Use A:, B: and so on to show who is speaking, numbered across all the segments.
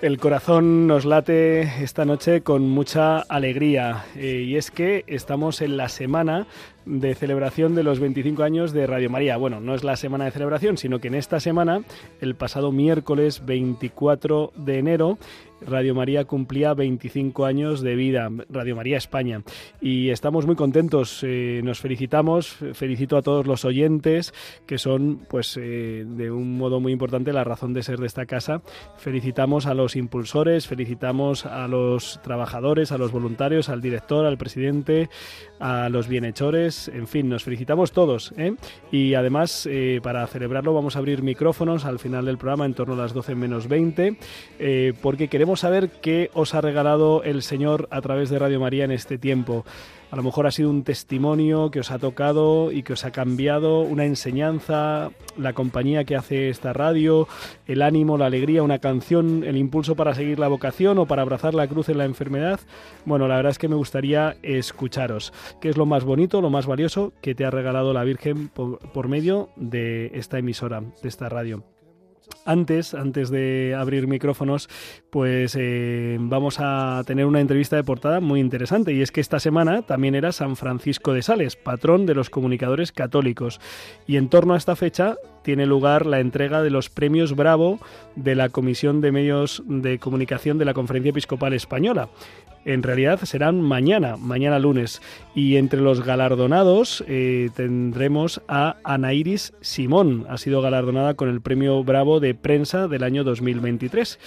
A: El corazón nos late esta noche con mucha alegría eh, y es que estamos en la semana de celebración de los 25 años de Radio María. Bueno, no es la semana de celebración, sino que en esta semana, el pasado miércoles 24 de enero, Radio María cumplía 25 años de vida, Radio María España. Y estamos muy contentos, eh, nos felicitamos, felicito a todos los oyentes, que son, pues, eh, de un modo muy importante la razón de ser de esta casa. Felicitamos a los impulsores, felicitamos a los trabajadores, a los voluntarios, al director, al presidente, a los bienhechores, en fin, nos felicitamos todos. ¿eh? Y además, para celebrarlo, vamos a abrir micrófonos al final del programa, en torno a las 12 menos 20, eh, porque queremos saber qué os ha regalado el Señor a través de Radio María en este tiempo. A lo mejor ha sido un testimonio que os ha tocado y que os ha cambiado, una enseñanza, la compañía que hace esta radio, el ánimo, la alegría, una canción, el impulso para seguir la vocación o para abrazar la cruz en la enfermedad. Bueno, la verdad es que me gustaría escucharos. ¿Qué es lo más bonito, lo más valioso que te ha regalado la Virgen por medio de esta emisora, de esta radio? Antes, antes de abrir micrófonos, pues eh, vamos a tener una entrevista de portada muy interesante y es que esta semana también era San Francisco de Sales, patrón de los comunicadores católicos. Y en torno a esta fecha tiene lugar la entrega de los premios Bravo de la Comisión de Medios de Comunicación de la Conferencia Episcopal Española en realidad serán mañana, mañana lunes. Y entre los galardonados eh, tendremos a Anairis Simón. Ha sido galardonada con el premio Bravo de prensa del año 2023.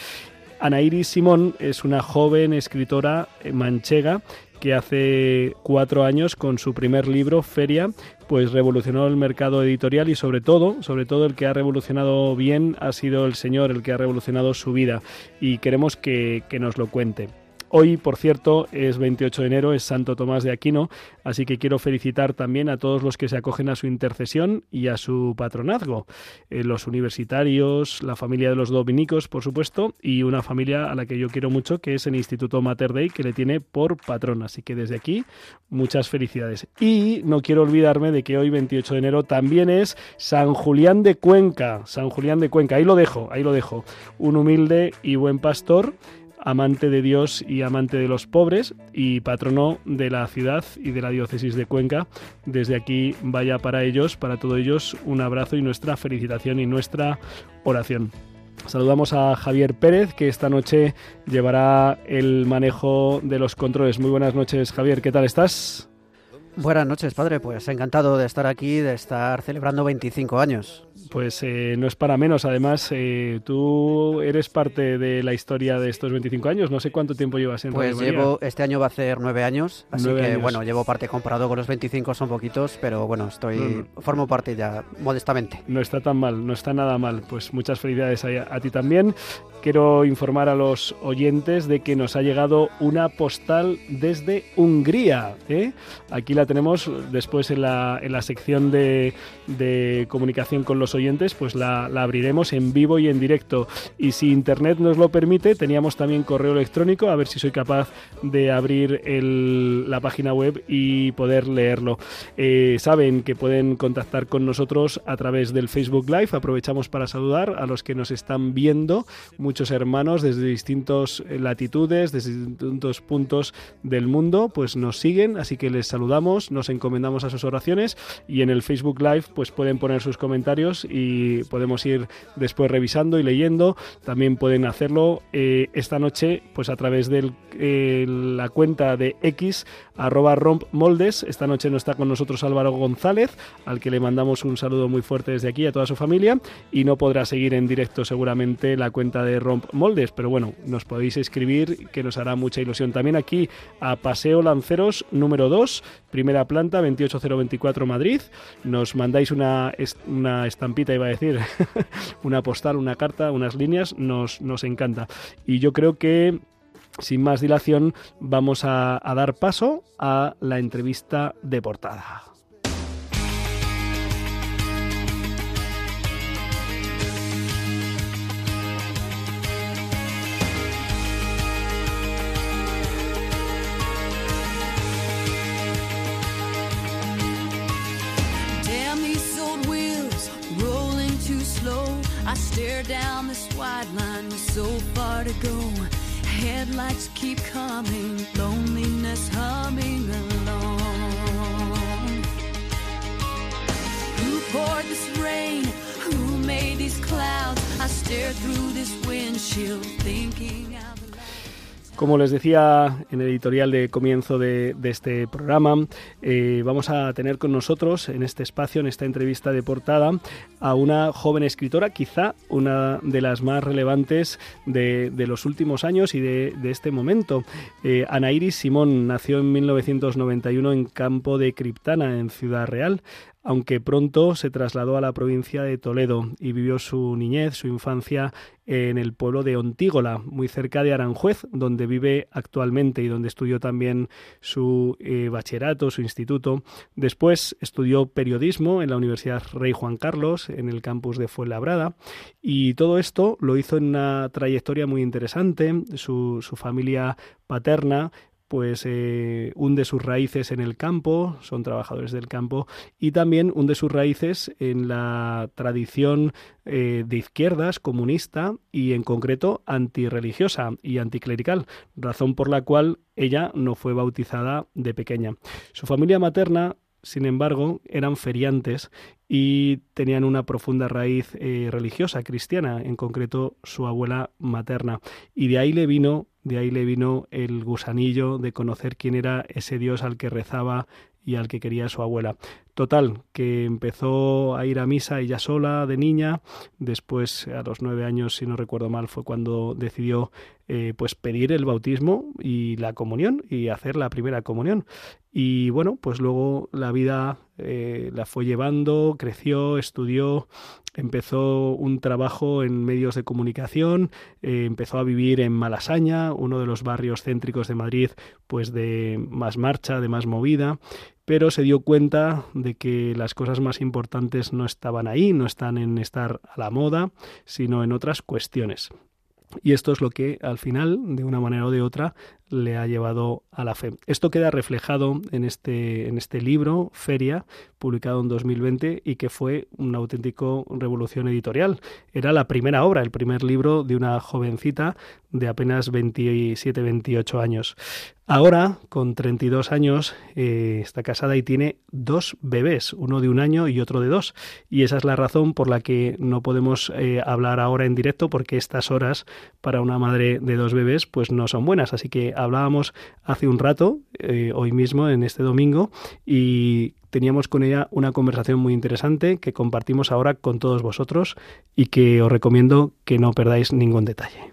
A: Anairis Simón es una joven escritora manchega que hace cuatro años con su primer libro, Feria, pues revolucionó el mercado editorial y sobre todo, sobre todo el que ha revolucionado bien ha sido el Señor, el que ha revolucionado su vida y queremos que, que nos lo cuente. Hoy, por cierto, es 28 de enero, es Santo Tomás de Aquino, así que quiero felicitar también a todos los que se acogen a su intercesión y a su patronazgo. Eh, los universitarios, la familia de los dominicos, por supuesto, y una familia a la que yo quiero mucho, que es el Instituto Mater Dei, que le tiene por patrón. Así que desde aquí, muchas felicidades. Y no quiero olvidarme de que hoy, 28 de enero, también es San Julián de Cuenca. San Julián de Cuenca, ahí lo dejo, ahí lo dejo. Un humilde y buen pastor amante de Dios y amante de los pobres y patrono de la ciudad y de la diócesis de Cuenca. Desde aquí vaya para ellos, para todos ellos, un abrazo y nuestra felicitación y nuestra oración. Saludamos a Javier Pérez, que esta noche llevará el manejo de los controles. Muy buenas noches, Javier, ¿qué tal estás?
B: Buenas noches, padre. Pues encantado de estar aquí, de estar celebrando 25 años.
A: Pues eh, no es para menos. Además, eh, tú eres parte de la historia de estos 25 años. No sé cuánto tiempo llevas en
B: Pues
A: Radio
B: llevo, este año va a ser nueve años, así
A: Nueve
B: que
A: años.
B: bueno, llevo parte comparado con los 25, son poquitos, pero bueno, estoy
A: Mm.
B: formo parte ya modestamente.
A: No está tan mal, no está nada mal. Pues muchas felicidades a, a ti también. Quiero informar a los oyentes de que nos ha llegado una postal desde Hungría. ¿eh? Aquí la tenemos después en la, en la sección de, de comunicación con los oyentes, pues la, abriremos en vivo y en directo. Y si internet nos lo permite, teníamos también correo electrónico, a ver si soy capaz de abrir la página web y poder leerlo. Eh, saben que pueden contactar con nosotros a través del Facebook Live. Aprovechamos para saludar a los que nos están viendo. muchos hermanos desde distintas latitudes, desde distintos puntos del mundo, pues nos siguen, así que les saludamos, nos encomendamos a sus oraciones y en el Facebook Live pues pueden poner sus comentarios y podemos ir después revisando y leyendo. También pueden hacerlo eh, esta noche pues a través de eh, la cuenta de X arroba rompmoldes. Esta noche no está con nosotros Álvaro González, al que le mandamos un saludo muy fuerte desde aquí a toda su familia y no podrá seguir en directo seguramente la cuenta de Romp Moldes, pero bueno, nos podéis escribir que nos hará mucha ilusión. También aquí a Paseo Lanceros número 2, primera planta 28024 Madrid. Nos mandáis una, una estampita, iba a decir, una postal, una carta, unas líneas, nos, nos encanta. Y yo creo que sin más dilación, vamos a, a dar paso a la entrevista de portada. Down this white line with so far to go. Headlights keep coming, loneliness humming along. Who poured this rain? Who made these clouds? I stare through this windshield thinking. Como les decía en el editorial de comienzo de, este programa, eh, vamos a tener con nosotros en este espacio, en esta entrevista de portada, a una joven escritora, quizá una de las más relevantes de, los últimos años y de, este momento. Eh, Simón nació en 1991 en Campo de Criptana, en Ciudad Real aunque pronto se trasladó a la provincia de Toledo y vivió su niñez, su infancia en el pueblo de Ontígola, muy cerca de Aranjuez, donde vive actualmente y donde estudió también su eh, bachillerato, su instituto. Después estudió periodismo en la Universidad Rey Juan Carlos, en el campus de Fuenlabrada, y todo esto lo hizo en una trayectoria muy interesante. Su, su familia paterna pues eh, hunde sus raíces en el campo, son trabajadores del campo, y también hunde sus raíces en la tradición eh, de izquierdas comunista y en concreto antirreligiosa y anticlerical, razón por la cual ella no fue bautizada de pequeña. Su familia materna sin embargo, eran feriantes y tenían una profunda raíz eh, religiosa cristiana, en concreto su abuela materna. Y de ahí le vino de ahí le vino el gusanillo de conocer quién era ese Dios al que rezaba y al que quería su abuela. Total, que empezó a ir a misa ella sola de niña, después a los nueve años, si no recuerdo mal, fue cuando decidió eh, pues pedir el bautismo y la comunión y hacer la primera comunión. Y bueno, pues luego la vida eh, la fue llevando, creció, estudió, empezó un trabajo en medios de comunicación, eh, empezó a vivir en Malasaña, uno de los barrios céntricos de Madrid, pues de más marcha, de más movida, pero se dio cuenta de que las cosas más importantes no estaban ahí, no están en estar a la moda, sino en otras cuestiones. Y esto es lo que al final, de una manera o de otra, le ha llevado a la fe. Esto queda reflejado en este, en este libro, Feria, publicado en 2020 y que fue una auténtica revolución editorial. Era la primera obra, el primer libro de una jovencita de apenas 27-28 años. Ahora, con 32 años, eh, está casada y tiene dos bebés, uno de un año y otro de dos. Y esa es la razón por la que no podemos eh, hablar ahora en directo, porque estas horas para una madre de dos bebés pues no son buenas. Así que hablábamos hace un rato, eh, hoy mismo, en este domingo, y teníamos con ella una conversación muy interesante que compartimos ahora con todos vosotros y que os recomiendo que no perdáis ningún detalle.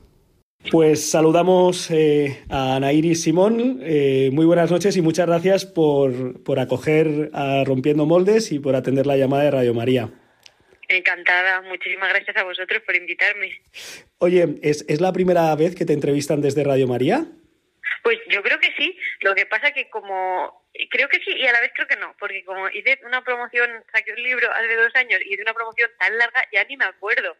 A: Pues saludamos eh, a Ana Iris Simón. Eh, muy buenas noches y muchas gracias por, por acoger a Rompiendo Moldes y por atender la llamada de Radio María.
C: Encantada, muchísimas gracias a vosotros por invitarme.
A: Oye, ¿es, ¿es la primera vez que te entrevistan desde Radio María?
C: Pues yo creo que sí. Lo que pasa que como creo que sí y a la vez creo que no, porque como hice una promoción, saqué un libro hace dos años y hice una promoción tan larga ya ni me acuerdo.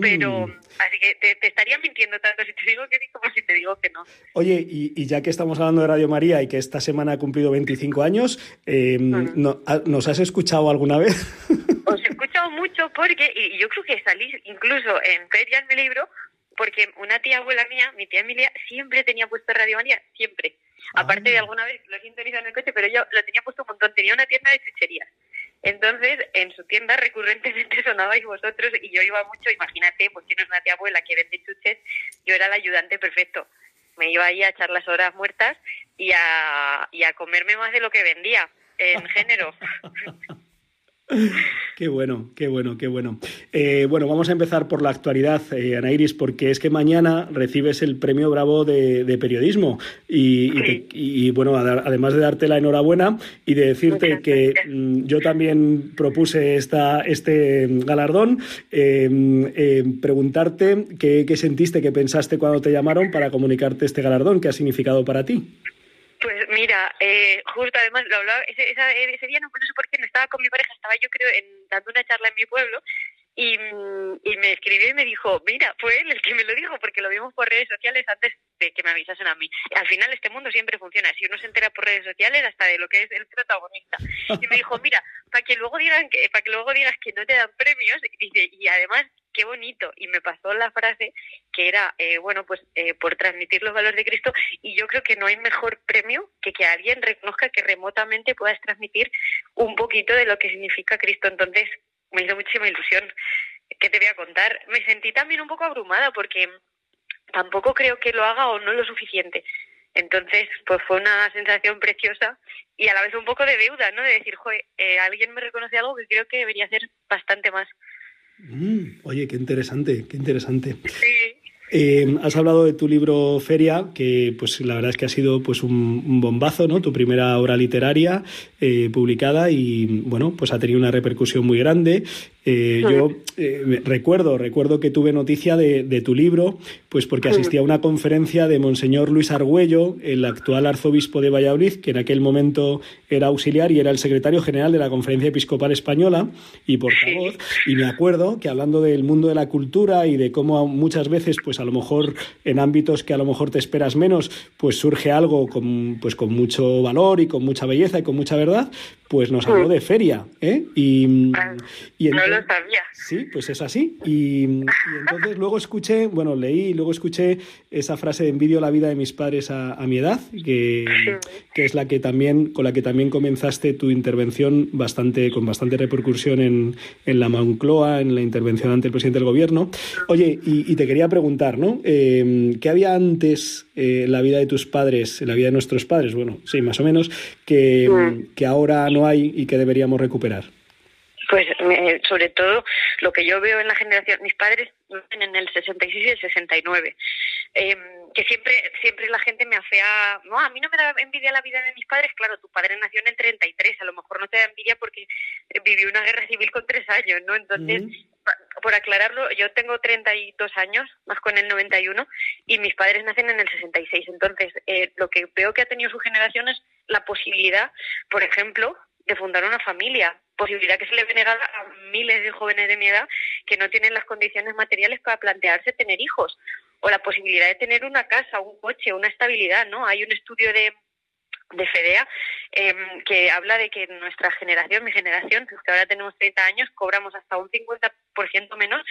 C: Pero, mm. así que te, estaría mintiendo tanto si te digo que sí como si te digo que no.
A: Oye, y, ya que estamos hablando de Radio María y que esta semana ha cumplido 25 años, eh, ¿nos has escuchado alguna vez?
C: Os he escuchado mucho porque, y yo creo que salí incluso en Feria en mi libro, porque una tía abuela mía, mi tía Emilia, siempre tenía puesto Radio María, siempre. Aparte de
A: Ah.
C: alguna vez lo sintonizado en el coche, pero yo lo tenía puesto un montón. Tenía una tienda de chucherías. Entonces, en su tienda recurrentemente sonabais vosotros y yo iba mucho, imagínate, pues tienes una tía abuela que vende chuches, yo era el ayudante perfecto. Me iba ahí a echar las horas muertas y a, y a comerme más de lo que vendía en género.
A: Qué bueno, qué bueno, qué bueno. Eh, bueno, vamos a empezar por la actualidad, eh, Ana Iris, porque es que mañana recibes el premio Bravo de, de periodismo y, y te-
C: Sí.
A: y, bueno, además de darte la enhorabuena y de decirte que mm, yo también propuse esta, este galardón, eh, eh, preguntarte qué, qué sentiste, qué pensaste cuando te llamaron para comunicarte este galardón, qué ha significado para ti.
C: Pues mira, eh, justo además lo hablaba, ese, esa- ese día no, no sé por qué no estaba con mi pareja, estaba yo creo en, dando una charla en mi pueblo y, me escribió y me dijo, mira, fue él el que me lo dijo porque lo vimos por redes sociales antes de que me avisasen a mí. Al final este mundo siempre funciona, si uno se entera por redes sociales hasta de lo que es el protagonista. Y me dijo, mira, para que luego digan que, para que luego digas que no te dan premios, y y además qué bonito. Y me pasó la frase que era, eh, bueno, pues eh, por transmitir los valores de Cristo y yo creo que no hay mejor premio que que alguien reconozca que remotamente puedas transmitir un poquito de lo que significa Cristo. Entonces, me hizo muchísima ilusión. ¿Qué te voy a contar? Me sentí también un poco abrumada porque tampoco creo que lo haga o no lo suficiente. Entonces, pues fue una sensación preciosa y a la vez un poco de deuda, ¿no? De decir, joder, eh, alguien me reconoce algo que creo que debería hacer bastante más.
A: Mm, oye, qué interesante, qué interesante.
C: Sí.
A: Eh, has hablado de tu libro Feria, que pues la verdad es que ha sido pues un, un bombazo, ¿no? Tu primera obra literaria eh, publicada y bueno, pues ha tenido una repercusión muy grande. Eh, yo eh, recuerdo, recuerdo que tuve noticia de, de tu libro, pues porque asistí a una conferencia de Monseñor Luis Argüello, el actual arzobispo de Valladolid, que en aquel momento era auxiliar y era el secretario general de la Conferencia Episcopal Española y portavoz. Y me acuerdo que hablando del mundo de la cultura y de cómo muchas veces, pues a lo mejor en ámbitos que a lo mejor te esperas menos, pues surge algo con, pues con mucho valor y con mucha belleza y con mucha verdad, pues nos habló de feria, ¿eh? Y, y
C: No lo
A: entonces-
C: sabía.
A: Sí, pues es así. Y, y entonces luego escuché, bueno, leí y luego escuché esa frase de envidio la vida de mis padres a, a mi edad, que, que es la que también, con la que también comenzaste tu intervención bastante, con bastante repercusión en, en la Moncloa, en la intervención ante el presidente del gobierno. Oye, y, y te quería preguntar, ¿no? Eh, ¿Qué había antes eh, en la vida de tus padres, en la vida de nuestros padres? Bueno, sí, más o menos, que, que ahora no hay y que deberíamos recuperar.
C: Pues sobre todo lo que yo veo en la generación, mis padres nacen en el 66 y el 69, eh, que siempre siempre la gente me afea, no, a mí no me da envidia la vida de mis padres, claro, tu padre nació en el 33, a lo mejor no te da envidia porque eh, vivió una guerra civil con tres años, ¿no? Entonces, por aclararlo, yo tengo 32 años, más con el 91, y mis padres nacen en el 66. Entonces, eh, lo que veo que ha tenido su generación es la posibilidad, por ejemplo, de fundar una familia, posibilidad que se le ve negada a miles de jóvenes de mi edad que no tienen las condiciones materiales para plantearse tener hijos, o la posibilidad de tener una casa, un coche, una estabilidad, ¿no? Hay un estudio de de FEDEA eh, que habla de que nuestra generación, mi generación, que ahora tenemos 30 años, cobramos hasta un 50% menos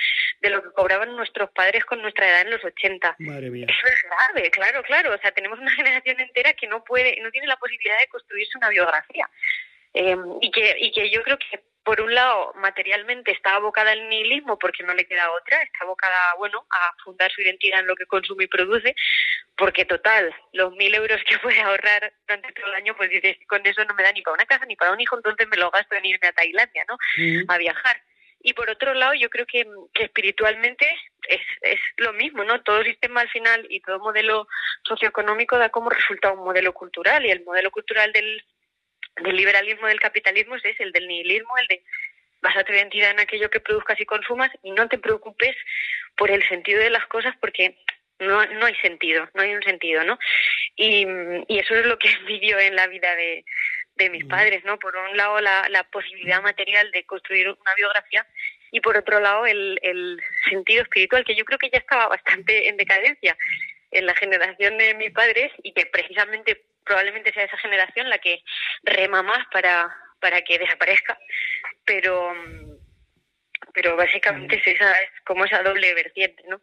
C: de lo que cobraban nuestros padres con nuestra edad en los 80.
A: Madre mía.
C: Eso es grave, claro, claro. O sea, tenemos una generación entera que no puede, no tiene la posibilidad de construirse una biografía. Eh, y, que, y que yo creo que, por un lado, materialmente está abocada al nihilismo porque no le queda otra, está abocada, bueno, a fundar su identidad en lo que consume y produce, porque total, los mil euros que puede ahorrar durante todo el año, pues dices, con eso no me da ni para una casa ni para un hijo, entonces me lo gasto en irme a Tailandia, ¿no? A viajar. Y por otro lado, yo creo que, que espiritualmente es, es lo mismo, ¿no? Todo sistema al final y todo modelo socioeconómico da como resultado un modelo cultural y el modelo cultural del, del liberalismo, del capitalismo es ese, el del nihilismo, el de basa tu identidad en aquello que produzcas y consumas y no te preocupes por el sentido de las cosas porque no, no hay sentido, no hay un sentido, ¿no? Y, y eso es lo que envidio en la vida de, de mis padres, ¿no? Por un lado, la, la posibilidad material de construir una biografía y por otro lado, el, el sentido espiritual, que yo creo que ya estaba bastante en decadencia en la generación de mis padres y que precisamente probablemente sea esa generación la que rema más para, para que desaparezca, pero pero básicamente es esa es como esa doble vertiente, ¿no?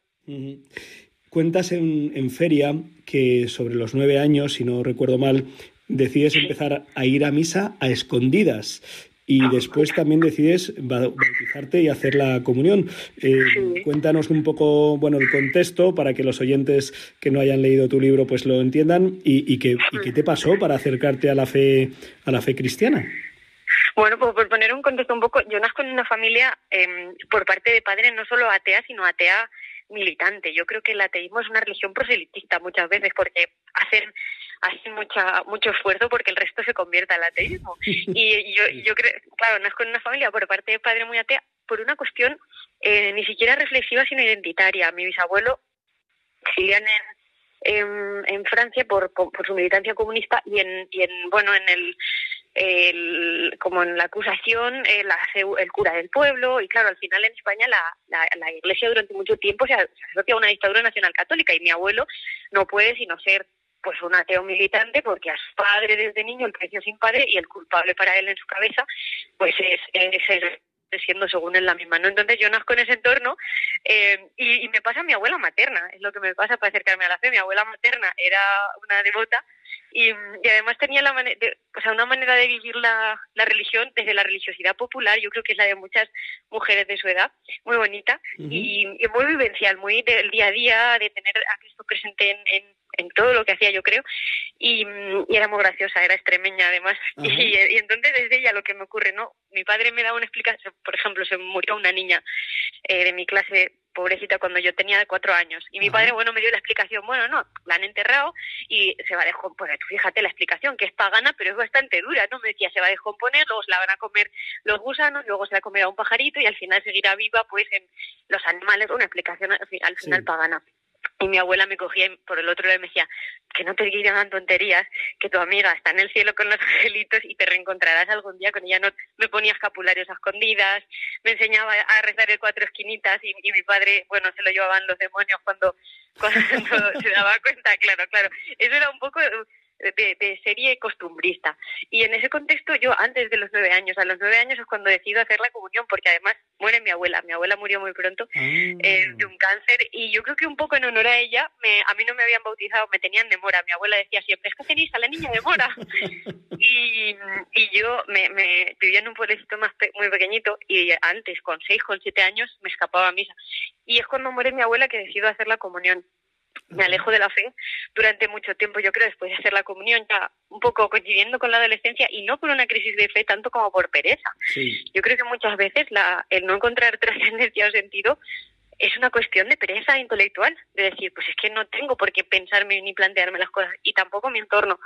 A: Cuentas en, en, feria que sobre los nueve años, si no recuerdo mal, decides empezar a ir a misa a escondidas y después también decides bautizarte y hacer la comunión. Eh, cuéntanos un poco, bueno, el contexto para que los oyentes que no hayan leído tu libro pues lo entiendan y, y, qué, qué te pasó para acercarte a la fe a la fe cristiana.
C: Bueno, pues por poner un contexto un poco, yo nazco en una familia em, por parte de padres no solo atea, sino atea militante. Yo creo que el ateísmo es una religión proselitista muchas veces porque hacen hacen mucha, mucho esfuerzo porque el resto se convierta al ateísmo. Y yo, yo creo, claro, nazco en una familia por parte de padre muy atea por una cuestión eh, ni siquiera reflexiva sino identitaria. Mi bisabuelo, exilian en, en, Francia por, por, su militancia comunista y en, y en bueno, en el el, como en la acusación el, el cura del pueblo y claro al final en España la, la, la iglesia durante mucho tiempo se asocia a una dictadura nacional católica y mi abuelo no puede sino ser pues un ateo militante porque a su padre desde niño el creció sin padre y el culpable para él en su cabeza pues es, es, siendo según él la misma no entonces yo nazco en ese entorno eh, y, y, me pasa mi abuela materna es lo que me pasa para acercarme a la fe. Mi abuela materna era una devota y, y además tenía la manera o sea, una manera de vivir la, la religión desde la religiosidad popular yo creo que es la de muchas mujeres de su edad muy bonita y, y, muy vivencial muy del día a día de tener a Cristo presente en, en en todo lo que hacía yo creo y, y, era muy graciosa era extremeña además. Y, y, entonces desde ella lo que me ocurre no mi padre me daba una explicación por ejemplo se murió una niña eh, de mi clase pobrecita cuando yo tenía cuatro años y mi Ajá. padre bueno me dio la explicación bueno no la han enterrado y se va a descomponer. Pues fíjate la explicación que es pagana pero es bastante dura no me decía se va a descomponer luego se la van a comer los gusanos luego se la comerá un pajarito y al final seguirá viva pues en los animales. Una explicación al final sí. pagana y mi abuela me cogía y por el otro lado me decía que no te digan tonterías, que tu amiga está en el cielo con los angelitos y te reencontrarás algún día con ella. No, me ponía escapularios a escondidas, me enseñaba a rezar el cuatro esquinitas y, y mi padre, bueno, se lo llevaban los demonios cuando, cuando se daba cuenta, claro, claro. Eso era un poco de, de, serie costumbrista. Y en ese contexto yo antes de los nueve años, a los nueve años es cuando decido hacer la comunión, porque además muere mi abuela, mi abuela murió muy pronto mm. eh, de un cáncer y yo creo que un poco en honor a ella, me, a mí no me habían bautizado, me tenían de mora, mi abuela decía siempre, es que tenéis a la niña de mora. y, y yo me, me vivía en un pueblecito más pe muy pequeñito y antes, con seis, con siete años, me escapaba a misa. Y es cuando muere mi abuela que decido hacer la comunión me alejo de la fe durante mucho tiempo, yo creo, después de hacer la comunión, ya un poco coincidiendo con la adolescencia y no por una crisis de fe tanto como por pereza.
A: Sí.
C: Yo creo que muchas veces la, el no encontrar trascendencia o sentido es una cuestión de pereza intelectual, de decir, pues es que no tengo por qué pensarme ni plantearme las cosas y tampoco mi entorno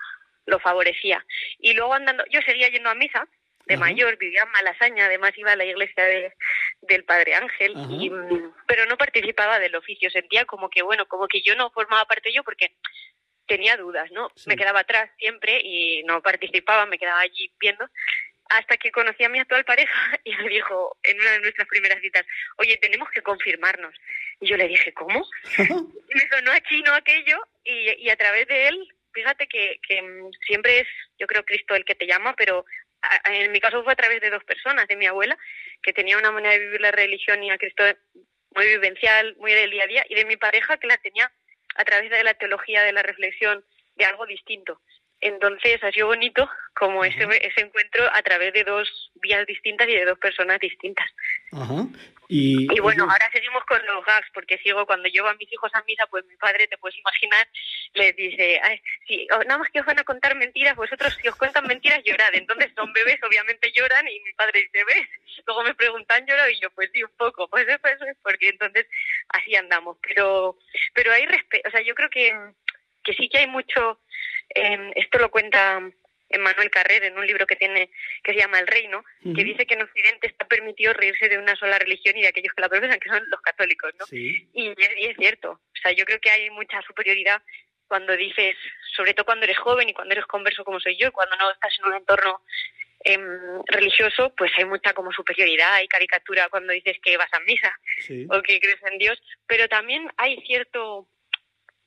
C: lo favorecía. Y luego andando, yo seguía yendo a misa, de Ajá. mayor, vivía en Malasaña, además iba a la iglesia de, del Padre Ángel, y, pero no participaba del oficio, sentía como que, bueno, como que yo no formaba parte yo porque tenía dudas, ¿no? Sí. Me quedaba atrás siempre y no participaba, me quedaba allí viendo, hasta que conocí a mi actual pareja y me dijo en una de nuestras primeras citas, oye, tenemos que confirmarnos. Y yo le dije, ¿cómo? y me sonó a chino aquello y, y a través de él, fíjate que, que siempre es, yo creo, Cristo el que te llama, pero en mi caso fue a través de dos personas, de mi abuela, que tenía una manera de vivir la religión y a Cristo muy vivencial, muy del día a día, y de mi pareja que la tenía a través de la teología, de la reflexión, de algo distinto. Entonces ha sido bonito como ese, ese encuentro a través de dos vías distintas y de dos personas distintas.
A: Y,
C: y, bueno, ahora seguimos con los gags, porque sigo cuando llevo a mis hijos a misa, pues mi padre, te puedes imaginar, les dice, Ay, si nada más que os van a contar mentiras, vosotros si os cuentan mentiras llorad. Entonces son bebés, obviamente lloran, y mi padre dice, ¿ves? Luego me preguntan, lloro, y yo, pues sí, un poco, pues eso, eso es porque entonces así andamos. Pero, pero hay respeto, o sea, yo creo que, que sí que hay mucho, eh, esto lo cuenta Emmanuel Carrer en un libro que tiene que se llama El Reino, uh -huh. que dice que en Occidente está permitido reírse de una sola religión y de aquellos que la profesan, que son los católicos, ¿no?
A: Sí.
C: Y, es, y es cierto. O sea, yo creo que hay mucha superioridad cuando dices, sobre todo cuando eres joven y cuando eres converso como soy yo, y cuando no estás en un entorno eh, religioso, pues hay mucha como superioridad, hay caricatura cuando dices que vas a misa
A: sí.
C: o que crees en Dios, pero también hay cierto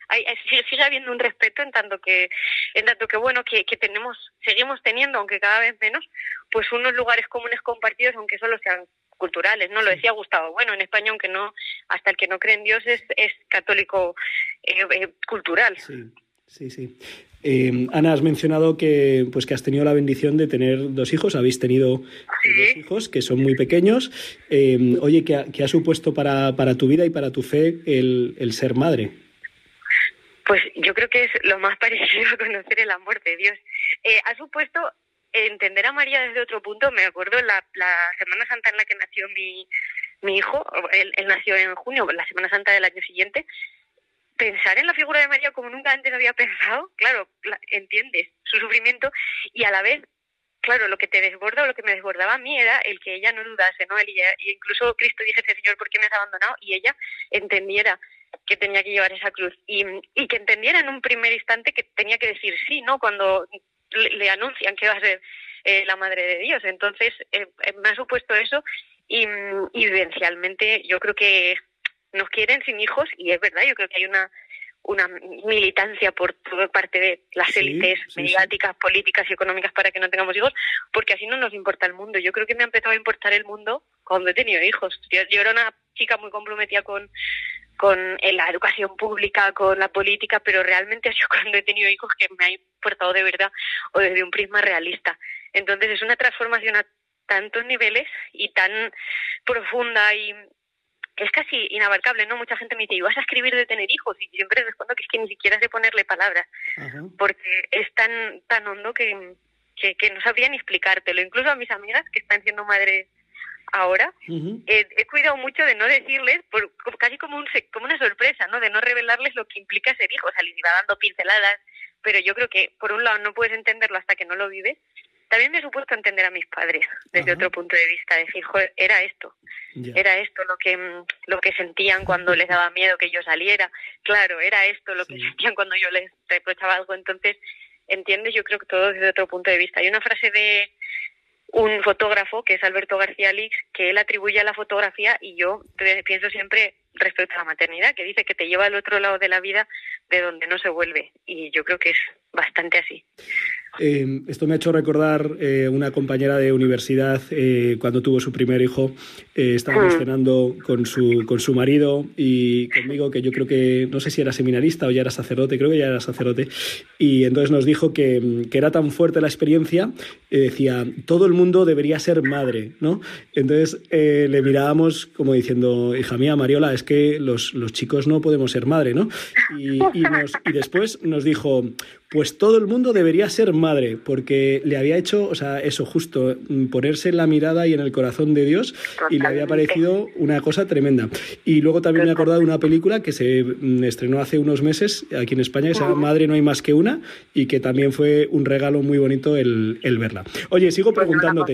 C: hay, sigue habiendo un respeto en tanto que en tanto que bueno que, que tenemos seguimos teniendo aunque cada vez menos pues unos lugares comunes compartidos aunque solo sean culturales, ¿no? Lo decía Gustavo, bueno, en España, aunque no, hasta el que no cree en Dios es, es católico eh, eh, cultural.
A: Sí, sí, sí. Eh, Ana, has mencionado que, pues, que has tenido la bendición de tener dos hijos, habéis tenido dos hijos que son muy pequeños. oye, ¿qué ha, ¿qué ha, supuesto para, para tu vida y para tu fe el, el ser madre?
C: Pues yo creo que es lo más parecido a conocer el amor de Dios. ha supuesto entender a María desde otro punto, me acuerdo la, la Semana Santa en la que nació mi, mi hijo, él, nació en junio, la Semana Santa del año siguiente, pensar en la figura de María como nunca antes había pensado, claro, entiendes su sufrimiento y a la vez, claro, lo que te desborda o lo que me desbordaba a mí era el que ella no dudase, ¿no? Él, y incluso Cristo dijese, Señor, ¿por qué me has abandonado? Y ella entendiera que tenía que llevar esa cruz y, y que entendiera en un primer instante que tenía que decir sí, ¿no? Cuando le, anuncian que va a ser eh, la madre de Dios. Entonces, eh, eh, me ha supuesto eso y, y vivencialmente yo creo que nos quieren sin hijos y es verdad, yo creo que hay una una militancia por toda parte de las élites mediáticas, políticas y económicas para que no tengamos hijos, porque así no nos importa el mundo. Yo creo que me ha empezado a importar el mundo cuando he tenido hijos. yo era una chica muy comprometida con, con la educación pública, con la política, pero realmente ha sido cuando he tenido hijos que me ha importado de verdad o desde un prisma realista. Entonces es una transformación a tantos niveles y tan profunda y es casi inabarcable, ¿no? Mucha gente me dice, ¿y vas a escribir de tener hijos? Y siempre respondo que es que ni siquiera sé ponerle palabras, porque es tan, tan hondo que, que, que no sabría ni explicártelo. Incluso a mis amigas que están siendo madres ahora, eh, he cuidado mucho de no decirles, por, casi como, un, como una sorpresa, ¿no? De no revelarles lo que implica ser hijo. O sea, les iba dando pinceladas, pero yo creo que, por un lado, no puedes entenderlo hasta que no lo vives. También me he supuesto entender a mis padres desde otro punto de vista, decir, joder, era esto, era esto lo que mm, lo que sentían cuando les daba miedo que yo saliera, claro, era esto lo que sentían cuando yo les reprochaba algo, entonces, entiendes, yo creo que todo desde otro punto de vista. Hay una frase de, un fotógrafo que es Alberto García Lix, que él atribuye a la fotografía y yo pienso siempre respecto a la maternidad, que dice que te lleva al otro lado de la vida de donde no se vuelve. Y yo creo que es bastante así.
A: Eh, esto me ha hecho recordar eh, una compañera de universidad eh, cuando tuvo su primer hijo. estábamos hmm. cenando con su, con su marido y conmigo, que yo creo que no sé si era seminarista o ya era sacerdote, creo que ya era sacerdote. Y entonces nos dijo que, que era tan fuerte la experiencia, decía, todo el mundo debería ser madre, ¿no? Entonces le mirábamos como diciendo, hija mía, Mariola, es que los, los chicos no podemos ser madre, ¿no? Y, y, nos, y después nos dijo, pues todo el mundo debería ser madre, porque le había hecho, o sea, eso justo, mm, ponerse en la mirada y en el corazón de Dios y le había parecido una cosa tremenda. Y luego también me he acordado de una película que se mm, estrenó hace unos meses aquí en España, que se llama Madre no hay más que una, y que también fue un regalo muy bonito el, el verla. Oye, sigo pues preguntándote.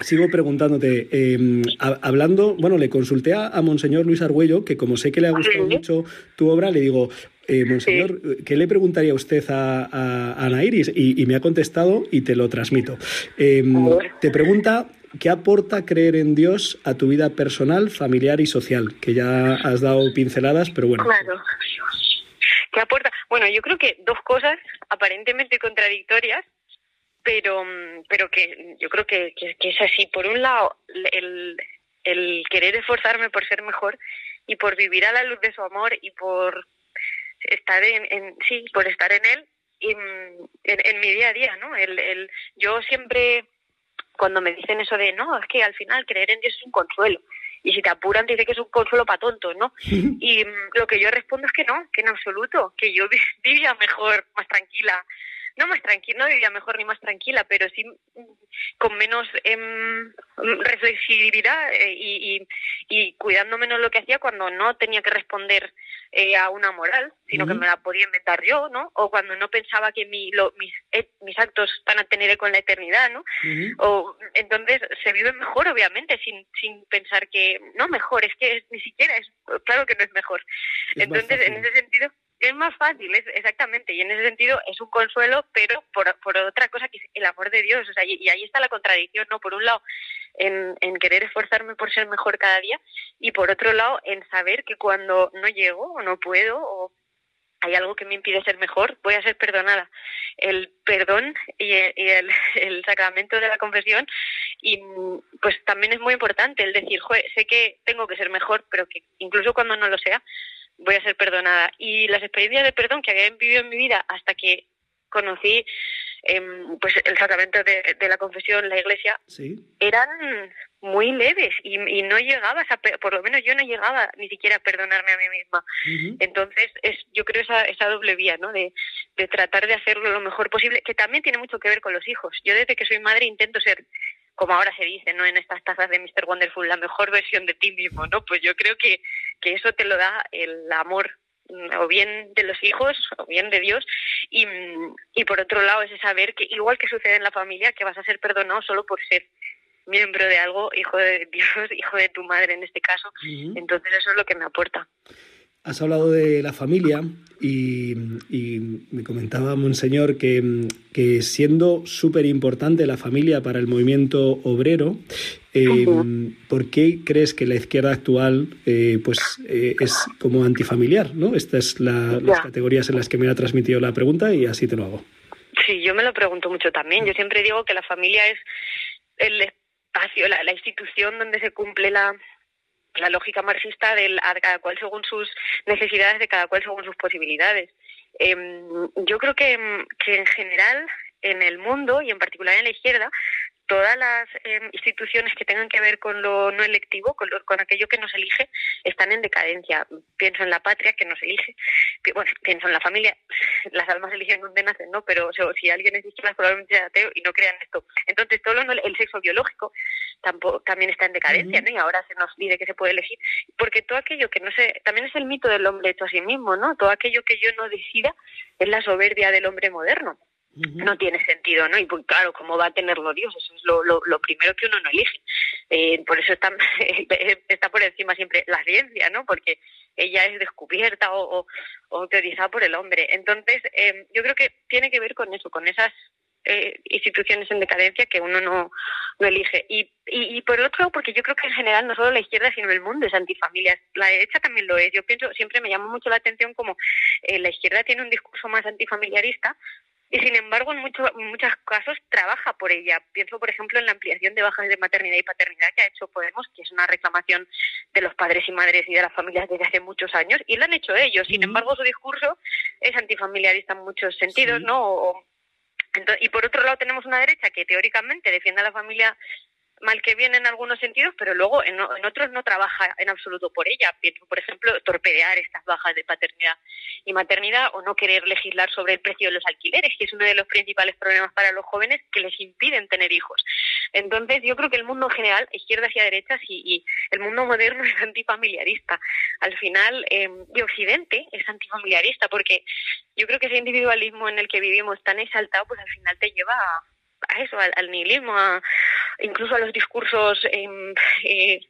A: Sigo preguntándote, em, hablando, bueno, le consulté a, a, Monseñor Luis Argüello, que como sé que le ha gustado mucho tu obra, le digo, eh, Monseñor, ¿qué le preguntaría usted a, a Ana Iris? Y, me ha contestado y te lo transmito. Em, te pregunta ¿qué aporta creer en Dios a tu vida personal, familiar y social? Que ya has dado pinceladas, pero bueno.
C: Claro. ¿Qué aporta? Bueno, yo creo que dos cosas aparentemente contradictorias, pero, pero que yo creo que, que, es así. Por un lado, el, el querer esforzarme por ser mejor y por vivir a la luz de su amor y por estar en, en sí, por estar en él y en, en, mi día a día, ¿no? El, el, yo siempre, cuando me dicen eso de, no, es que al final creer en Dios es un consuelo, y si te apuran te dice que es un consuelo para tontos, ¿no? y lo que yo respondo es que no, que en absoluto, que yo vivía mejor, más tranquila, no más tranquila, no vivía mejor ni más tranquila, pero sí con menos eh, reflexividad y, y, cuidando menos lo que hacía cuando no tenía que responder eh, a una moral, sino que me la podía inventar yo, ¿no? O cuando no pensaba que mi, lo, mis, eh, mis actos van a tener eco en la eternidad, ¿no? O entonces se vive mejor, obviamente, sin, sin pensar que no mejor, es que ni siquiera es, claro que no es mejor. entonces, en ese sentido es más fácil, es, exactamente, y en ese sentido es un consuelo, pero por, otra cosa que es el amor de Dios, o sea, y, ahí está la contradicción, ¿no? Por un lado, en, en, querer esforzarme por ser mejor cada día, y por otro lado, en saber que cuando no llego o no puedo o hay algo que me impide ser mejor, voy a ser perdonada. El perdón y el, sacramento de la confesión Y pues también es muy importante el decir, sé que tengo que ser mejor, pero que incluso cuando no lo sea, voy a ser perdonada. Y las experiencias de perdón que había vivido en mi vida hasta que conocí em, pues el sacramento de, la confesión, la iglesia, eran muy leves y, no llegabas a, por lo menos yo no llegaba ni siquiera a perdonarme a mí misma. Entonces, es, yo creo esa, esa doble vía, ¿no? De, de tratar de hacerlo lo mejor posible, que también tiene mucho que ver con los hijos. Yo desde que soy madre intento ser como ahora se dice, ¿no? En estas tazas de Mr. Wonderful, la mejor versión de ti mismo, ¿no? Pues yo creo que, que eso te lo da el amor o bien de los hijos o bien de Dios y, y por otro lado es saber que igual que sucede en la familia que vas a ser perdonado solo por ser miembro de algo, hijo de Dios, hijo de tu madre en este caso. Entonces eso es lo que me aporta.
A: Has hablado de la familia y, me comentaba Monseñor que, que siendo súper importante la familia para el movimiento obrero, eh, ¿por qué crees que la izquierda actual eh, pues, eh, es como antifamiliar? ¿no? Estas son las categorías en las que me ha transmitido la pregunta y así te lo hago.
C: Sí, yo me lo pregunto mucho también. Yo siempre digo que la familia es el espacio, la institución donde se cumple la, la lógica marxista de cada cual según sus necesidades, de cada cual según sus posibilidades. Em, yo creo que, que en general en el mundo y en particular en la izquierda todas las em, instituciones que tengan que ver con lo no electivo, con, con aquello que nos elige, están en decadencia. Pienso en la patria que nos elige, bueno, pienso en la familia, las almas eligen donde nacen, ¿no? Pero si alguien es izquierda probablemente sea ateo y no crean esto. Entonces, todo lo, el sexo biológico tampoco, también está en decadencia, ¿no? Y ahora se nos pide que se puede elegir, porque todo aquello que no se, también es el mito del hombre hecho a sí mismo, ¿no? Todo aquello que yo no decida es la soberbia del hombre moderno no tiene sentido, ¿no? Y pues claro, ¿cómo va a tenerlo Dios? Eso es lo, lo, primero que uno no elige. Eh, por eso está, está por encima siempre la ciencia, ¿no? Porque ella es descubierta o, o, autorizada por el hombre. Entonces, eh, yo creo que tiene que ver con eso, con esas eh, instituciones en decadencia que uno no, no elige. Y, y, por el otro lado, porque yo creo que en general no solo la izquierda, sino el mundo es antifamilia. La derecha también lo es. Yo pienso, siempre me llama mucho la atención como la izquierda tiene un discurso más antifamiliarista, y sin embargo en, muchos muchos casos trabaja por ella. Pienso, por ejemplo, en la ampliación de bajas de maternidad y paternidad que ha hecho Podemos, que es una reclamación de los padres y madres y de las familias desde hace muchos años, y lo han hecho ellos. Sin embargo, su discurso es antifamiliarista en muchos sentidos, ¿no? y por otro lado tenemos una derecha que teóricamente defiende a la familia mal que bien en algunos sentidos, pero luego en, otros no trabaja en absoluto por ella. Por ejemplo, torpedear estas bajas de paternidad y maternidad o no querer legislar sobre el precio de los alquileres, que es uno de los principales problemas para los jóvenes que les impiden tener hijos. Entonces, yo creo que el mundo en general, izquierdas y derechas, y, el mundo moderno es antifamiliarista. Al final, eh, y Occidente es antifamiliarista, porque yo creo que ese individualismo en el que vivimos tan exaltado, pues al final te lleva a a eso, al, nihilismo, incluso a los discursos em, eh,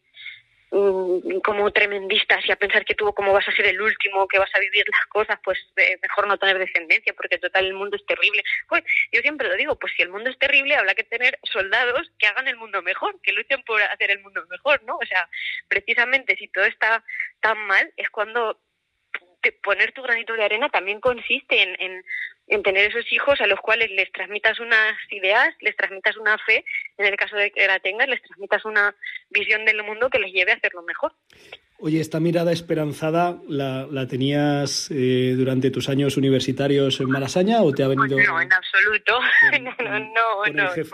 C: mm, como tremendistas y a pensar que tú como vas a ser el último, que vas a vivir las cosas, pues eh, mejor no tener descendencia porque total el mundo es terrible. Pues yo siempre lo digo, pues si el mundo es terrible habrá que tener soldados que hagan el mundo mejor, que luchen por hacer el mundo mejor, ¿no? O sea, precisamente si todo está tan mal es cuando poner tu granito de arena también consiste en, en, tener esos hijos a los cuales les transmitas unas ideas, les transmitas una fe, en el caso de que la tengas, les transmitas una visión del mundo que les lleve a hacerlo mejor.
A: Oye, esta mirada esperanzada la, la tenías eh, durante tus años universitarios en Malasaña o te ha venido?
C: No, en absoluto. no, no, no. No, no,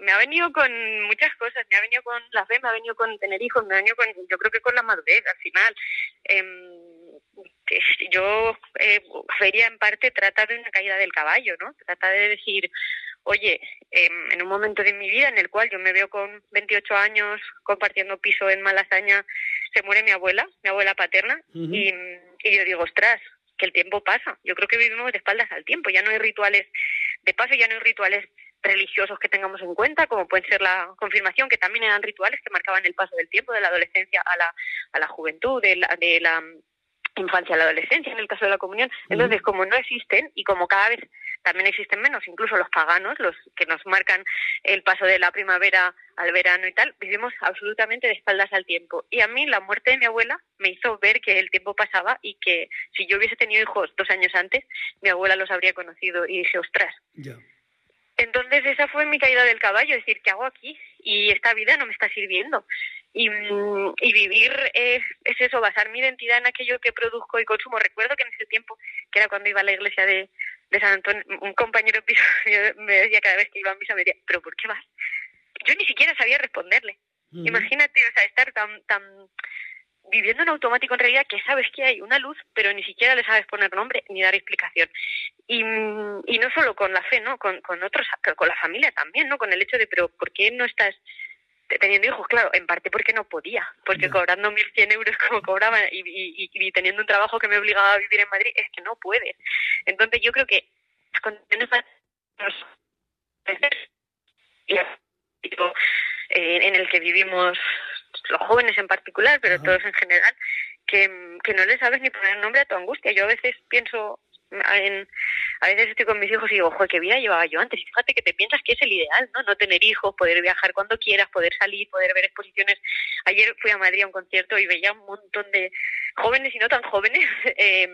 C: me ha venido con muchas cosas, me ha venido con la fe, me ha venido con tener hijos, me ha venido con, yo creo que con la madurez al final. Eh, yo eh, feria en parte trata de una caída del caballo, ¿no? Trata de decir, oye, em, en un momento de mi vida en el cual yo me veo con 28 años compartiendo piso en Malasaña, se muere mi abuela, mi abuela paterna, y, y yo digo, ostras, que el tiempo pasa. Yo creo que vivimos de espaldas al tiempo, ya no hay rituales de paso, ya no hay rituales religiosos que tengamos en cuenta, como pueden ser la confirmación, que también eran rituales que marcaban el paso del tiempo de la adolescencia a la, a la juventud, de la, de la infancia a la adolescencia, en el caso de la comunión. Entonces, como no existen y como cada vez también existen menos, incluso los paganos, los que nos marcan el paso de la primavera al verano y tal, vivimos absolutamente de espaldas al tiempo. Y a mí la muerte de mi abuela me hizo ver que el tiempo pasaba y que si yo hubiese tenido hijos dos años antes, mi abuela los habría conocido y dije, ostras. Entonces esa fue mi caída del caballo, es decir, ¿qué hago aquí? Y esta vida no me está sirviendo. Y, mm, y vivir es, es, eso, basar mi identidad en aquello que produzco y consumo. Recuerdo que en ese tiempo, que era cuando iba a la iglesia de, de San Antonio, un compañero piso me decía cada vez que iba a misa, me decía, ¿pero por qué vas? Yo ni siquiera sabía responderle. Imagínate, o sea, estar tan, tan viviendo en automático en realidad que sabes que hay una luz, pero ni siquiera le sabes poner nombre ni dar explicación. Y, y no solo con la fe, ¿no? Con, con otros, con la familia también, ¿no? Con el hecho de, pero ¿por qué no estás teniendo hijos? Claro, en parte porque no podía, porque cobrando 1.100 euros como cobraba y, y, y, teniendo un trabajo que me obligaba a vivir en Madrid, es que no puedes. Entonces yo creo que con en el que vivimos los jóvenes en particular, pero todos en general, que, que no le sabes ni poner nombre a tu angustia. Yo a veces pienso en, a veces estoy con mis hijos y digo, joder, qué vida llevaba yo antes. Y fíjate que te piensas que es el ideal, ¿no? No tener hijos, poder viajar cuando quieras, poder salir, poder ver exposiciones. Ayer fui a Madrid a un concierto y veía un montón de jóvenes y no tan jóvenes eh,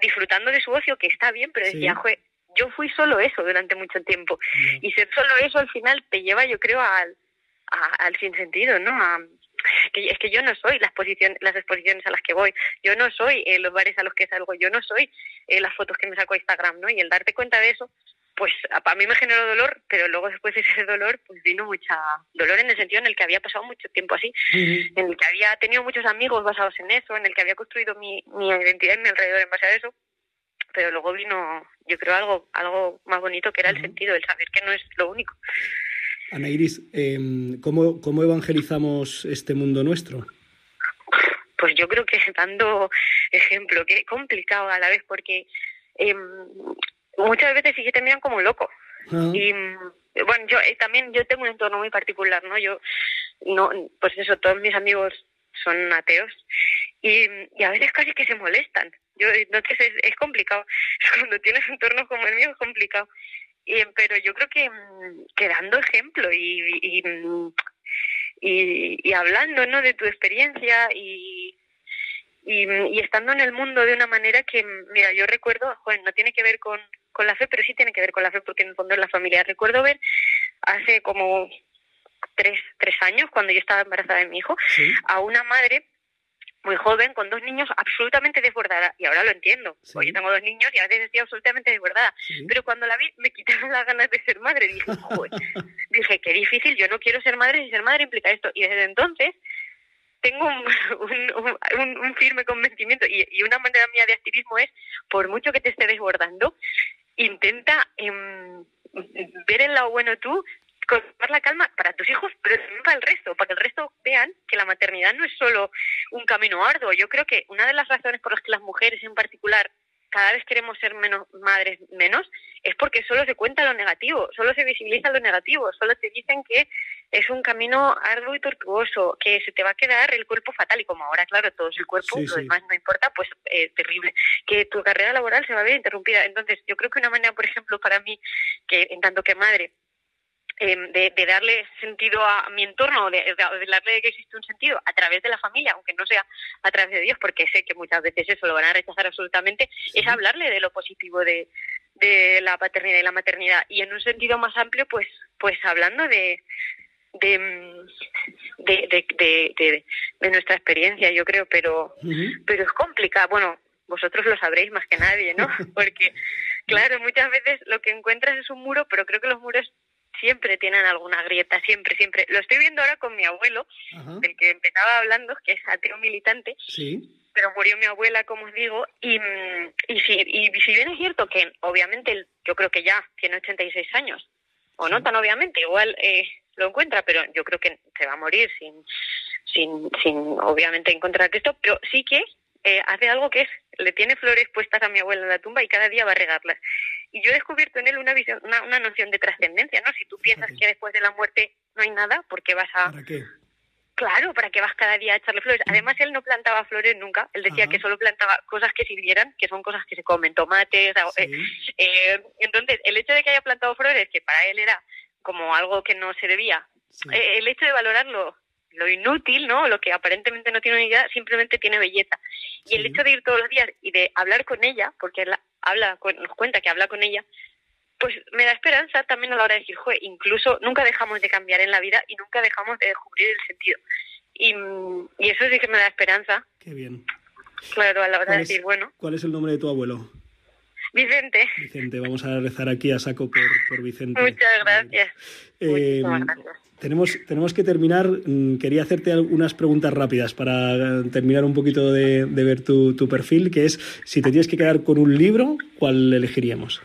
C: disfrutando de su ocio, que está bien, pero decía, joder, yo fui solo eso durante mucho tiempo. Y ser solo eso al final te lleva, yo creo, al al sinsentido, ¿no? A, que, es que yo no soy las, las exposiciones a las que voy, yo no soy eh, los bares a los que salgo, yo no soy eh, las fotos que me saco a Instagram, ¿no? Y el darte cuenta de eso, pues a, mí me generó dolor, pero luego después de ese dolor, pues vino mucha dolor en el sentido en el que había pasado mucho tiempo así, en el que había tenido muchos amigos basados en eso, en el que había construido mi, mi identidad en mi alrededor en base a eso, pero luego vino, yo creo, algo, algo más bonito que era el sentido, el saber que no es lo único.
A: Ana Iris, em, ¿cómo, ¿cómo evangelizamos este mundo nuestro?
C: Pues yo creo que dando ejemplo, que es complicado a la vez porque eh, muchas veces sí que te miran como loco. Ah. Y bueno, yo eh, también yo tengo un entorno muy particular, ¿no? Yo no, pues eso, todos mis amigos son ateos y, y a veces casi que se molestan. Yo entonces es, es complicado. Cuando tienes un entorno como el mío es complicado. Y, pero yo creo que, mm, que dando ejemplo y, y, y, hablando ¿no? de tu experiencia y, y, estando en el mundo de una manera que, mira, yo recuerdo, no tiene que ver con, con la fe, pero sí tiene que ver con la fe porque en el fondo es la familia. Recuerdo ver hace como tres, tres años, cuando yo estaba embarazada de mi hijo, a una madre muy joven, con dos niños absolutamente desbordada. Y ahora lo entiendo. Pues yo tengo dos niños y a veces estoy absolutamente desbordada. Pero cuando la vi, me quitaron las ganas de ser madre. Dije, dije, qué difícil, yo no quiero ser madre y ser madre implica esto. Y desde entonces tengo un, un, un, firme convencimiento y, y, una manera mía de activismo es, por mucho que te esté desbordando, intenta eh, ver el lado bueno tú, conservar la calma para tus hijos, pero también para el resto, para que el resto vean que la maternidad no es solo un camino arduo. Yo creo que una de las razones por las que las mujeres en particular cada vez queremos ser menos madres menos es porque solo se cuenta lo negativo, solo se visibiliza lo negativo, solo te dicen que es un camino arduo y tortuoso, que se te va a quedar el cuerpo fatal y como ahora claro todo es el cuerpo, lo demás no importa, pues eh, terrible, que tu carrera laboral se va a ver interrumpida. Entonces yo creo que una manera, por ejemplo, para mí, que en tanto que madre Em, de, darle sentido a mi entorno, de, de, darle que existe un sentido a través de la familia, aunque no sea a través de Dios, porque sé que muchas veces eso lo van a rechazar absolutamente, es hablarle de lo positivo de, de la paternidad y la maternidad. Y en un sentido más amplio, pues, pues hablando de, de, de, de, de, nuestra experiencia, yo creo, pero, pero es complicado. Bueno, vosotros lo sabréis más que nadie, ¿no? Porque, claro, muchas veces lo que encuentras es un muro, pero creo que los muros siempre tienen alguna grieta, siempre, siempre. Lo estoy viendo ahora con mi abuelo, del que empezaba hablando, que es ateo militante.
A: Sí.
C: Pero murió mi abuela, como os digo, y, y, si, y si bien es cierto que obviamente yo creo que ya tiene 86 años, o no tan obviamente, igual eh, lo encuentra, pero yo creo que se va a morir sin, sin, sin obviamente encontrar esto, pero sí que eh, hace algo que es, le tiene flores puestas a mi abuela en la tumba y cada día va a regarlas. Y yo he descubierto en él una visión, una, una noción de trascendencia, ¿no? Si tú piensas que después de la muerte no hay nada, ¿por qué vas a...?
A: ¿Para qué?
C: Claro, para que vas cada día a echarle flores. Mm. Además, él no plantaba flores nunca. Él decía que solo plantaba cosas que sirvieran, que son cosas que se comen, tomates. Eh, eh, entonces, el hecho de que haya plantado flores, que para él era como algo que no se debía, eh, el hecho de valorarlo lo inútil, ¿no? Lo que aparentemente no tiene unidad, simplemente tiene belleza. Y el hecho de ir todos los días y de hablar con ella, porque él habla, nos cuenta que habla con ella, pues me da esperanza también a la hora de decir, Joder, incluso nunca dejamos de cambiar en la vida y nunca dejamos de descubrir el sentido. Y, y eso sí que me da esperanza.
A: Qué bien.
C: Claro, a la hora de decir, bueno.
A: ¿Cuál es el nombre de tu abuelo?
C: Vicente.
A: Vicente, vamos a rezar aquí a saco por, por Vicente.
C: Muchas gracias.
A: Eh, tenemos, tenemos que terminar. Mm, quería hacerte algunas preguntas rápidas para terminar un poquito de, de ver tu, tu, perfil, que es si te tienes que quedar con un libro, ¿cuál elegiríamos?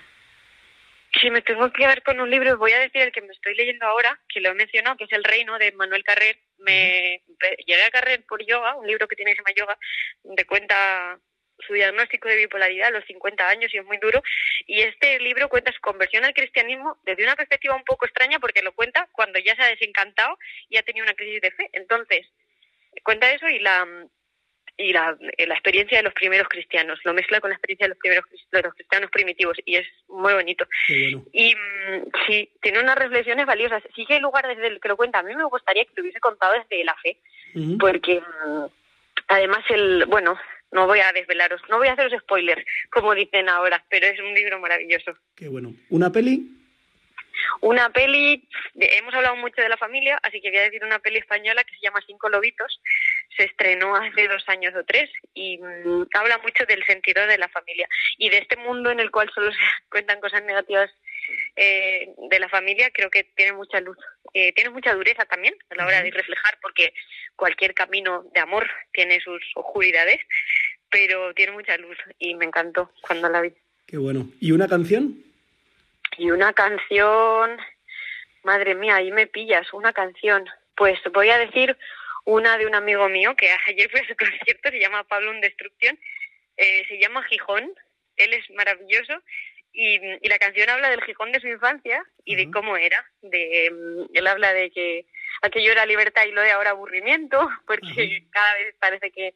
C: Si me tengo que quedar con un libro, voy a decir el que me estoy leyendo ahora, que lo he mencionado, que es El Reino de Manuel Carrer. Me llegué a Carrer por yoga, un libro que tiene que se llama Yoga, donde cuenta su diagnóstico de bipolaridad a los 50 años y es muy duro. Y este libro cuenta su conversión al cristianismo desde una perspectiva un poco extraña porque lo cuenta cuando ya se ha desencantado y ha tenido una crisis de fe. Entonces, cuenta eso y la y la, la experiencia de los primeros cristianos, lo mezcla con la experiencia de los primeros de los cristianos primitivos y es muy bonito.
A: Bueno.
C: Y mm, sí, tiene unas reflexiones valiosas. Sí que hay lugar desde el que lo cuenta. A mí me gustaría que lo hubiese contado desde la fe,
A: Uh -huh.
C: porque mm, además el, bueno, no voy a desvelaros, no voy a haceros spoilers, como dicen ahora, pero es un libro maravilloso.
A: Qué bueno. ¿Una peli?
C: Una peli, hemos hablado mucho de la familia, así que voy a decir una peli española que se llama Cinco Lobitos. Se estrenó hace dos años o tres y mmm, habla mucho del sentido de la familia y de este mundo en el cual solo se cuentan cosas negativas eh, de la familia. Creo que tiene mucha luz, eh, tiene mucha dureza también a la hora de reflejar, porque cualquier camino de amor tiene sus oscuridades, pero tiene mucha luz y me encantó cuando la vi.
A: Qué bueno. ¿Y una canción?
C: Y una canción, madre mía, ahí me pillas, una canción. Pues voy a decir una de un amigo mío que ayer fue a su concierto, se llama Pablo Un Destrucción, eh, se llama Gijón, él es maravilloso y, y, la canción habla del Gijón de su infancia y uh -huh. de cómo era, de él habla de que aquello era libertad y lo de ahora aburrimiento, porque uh -huh. cada vez parece que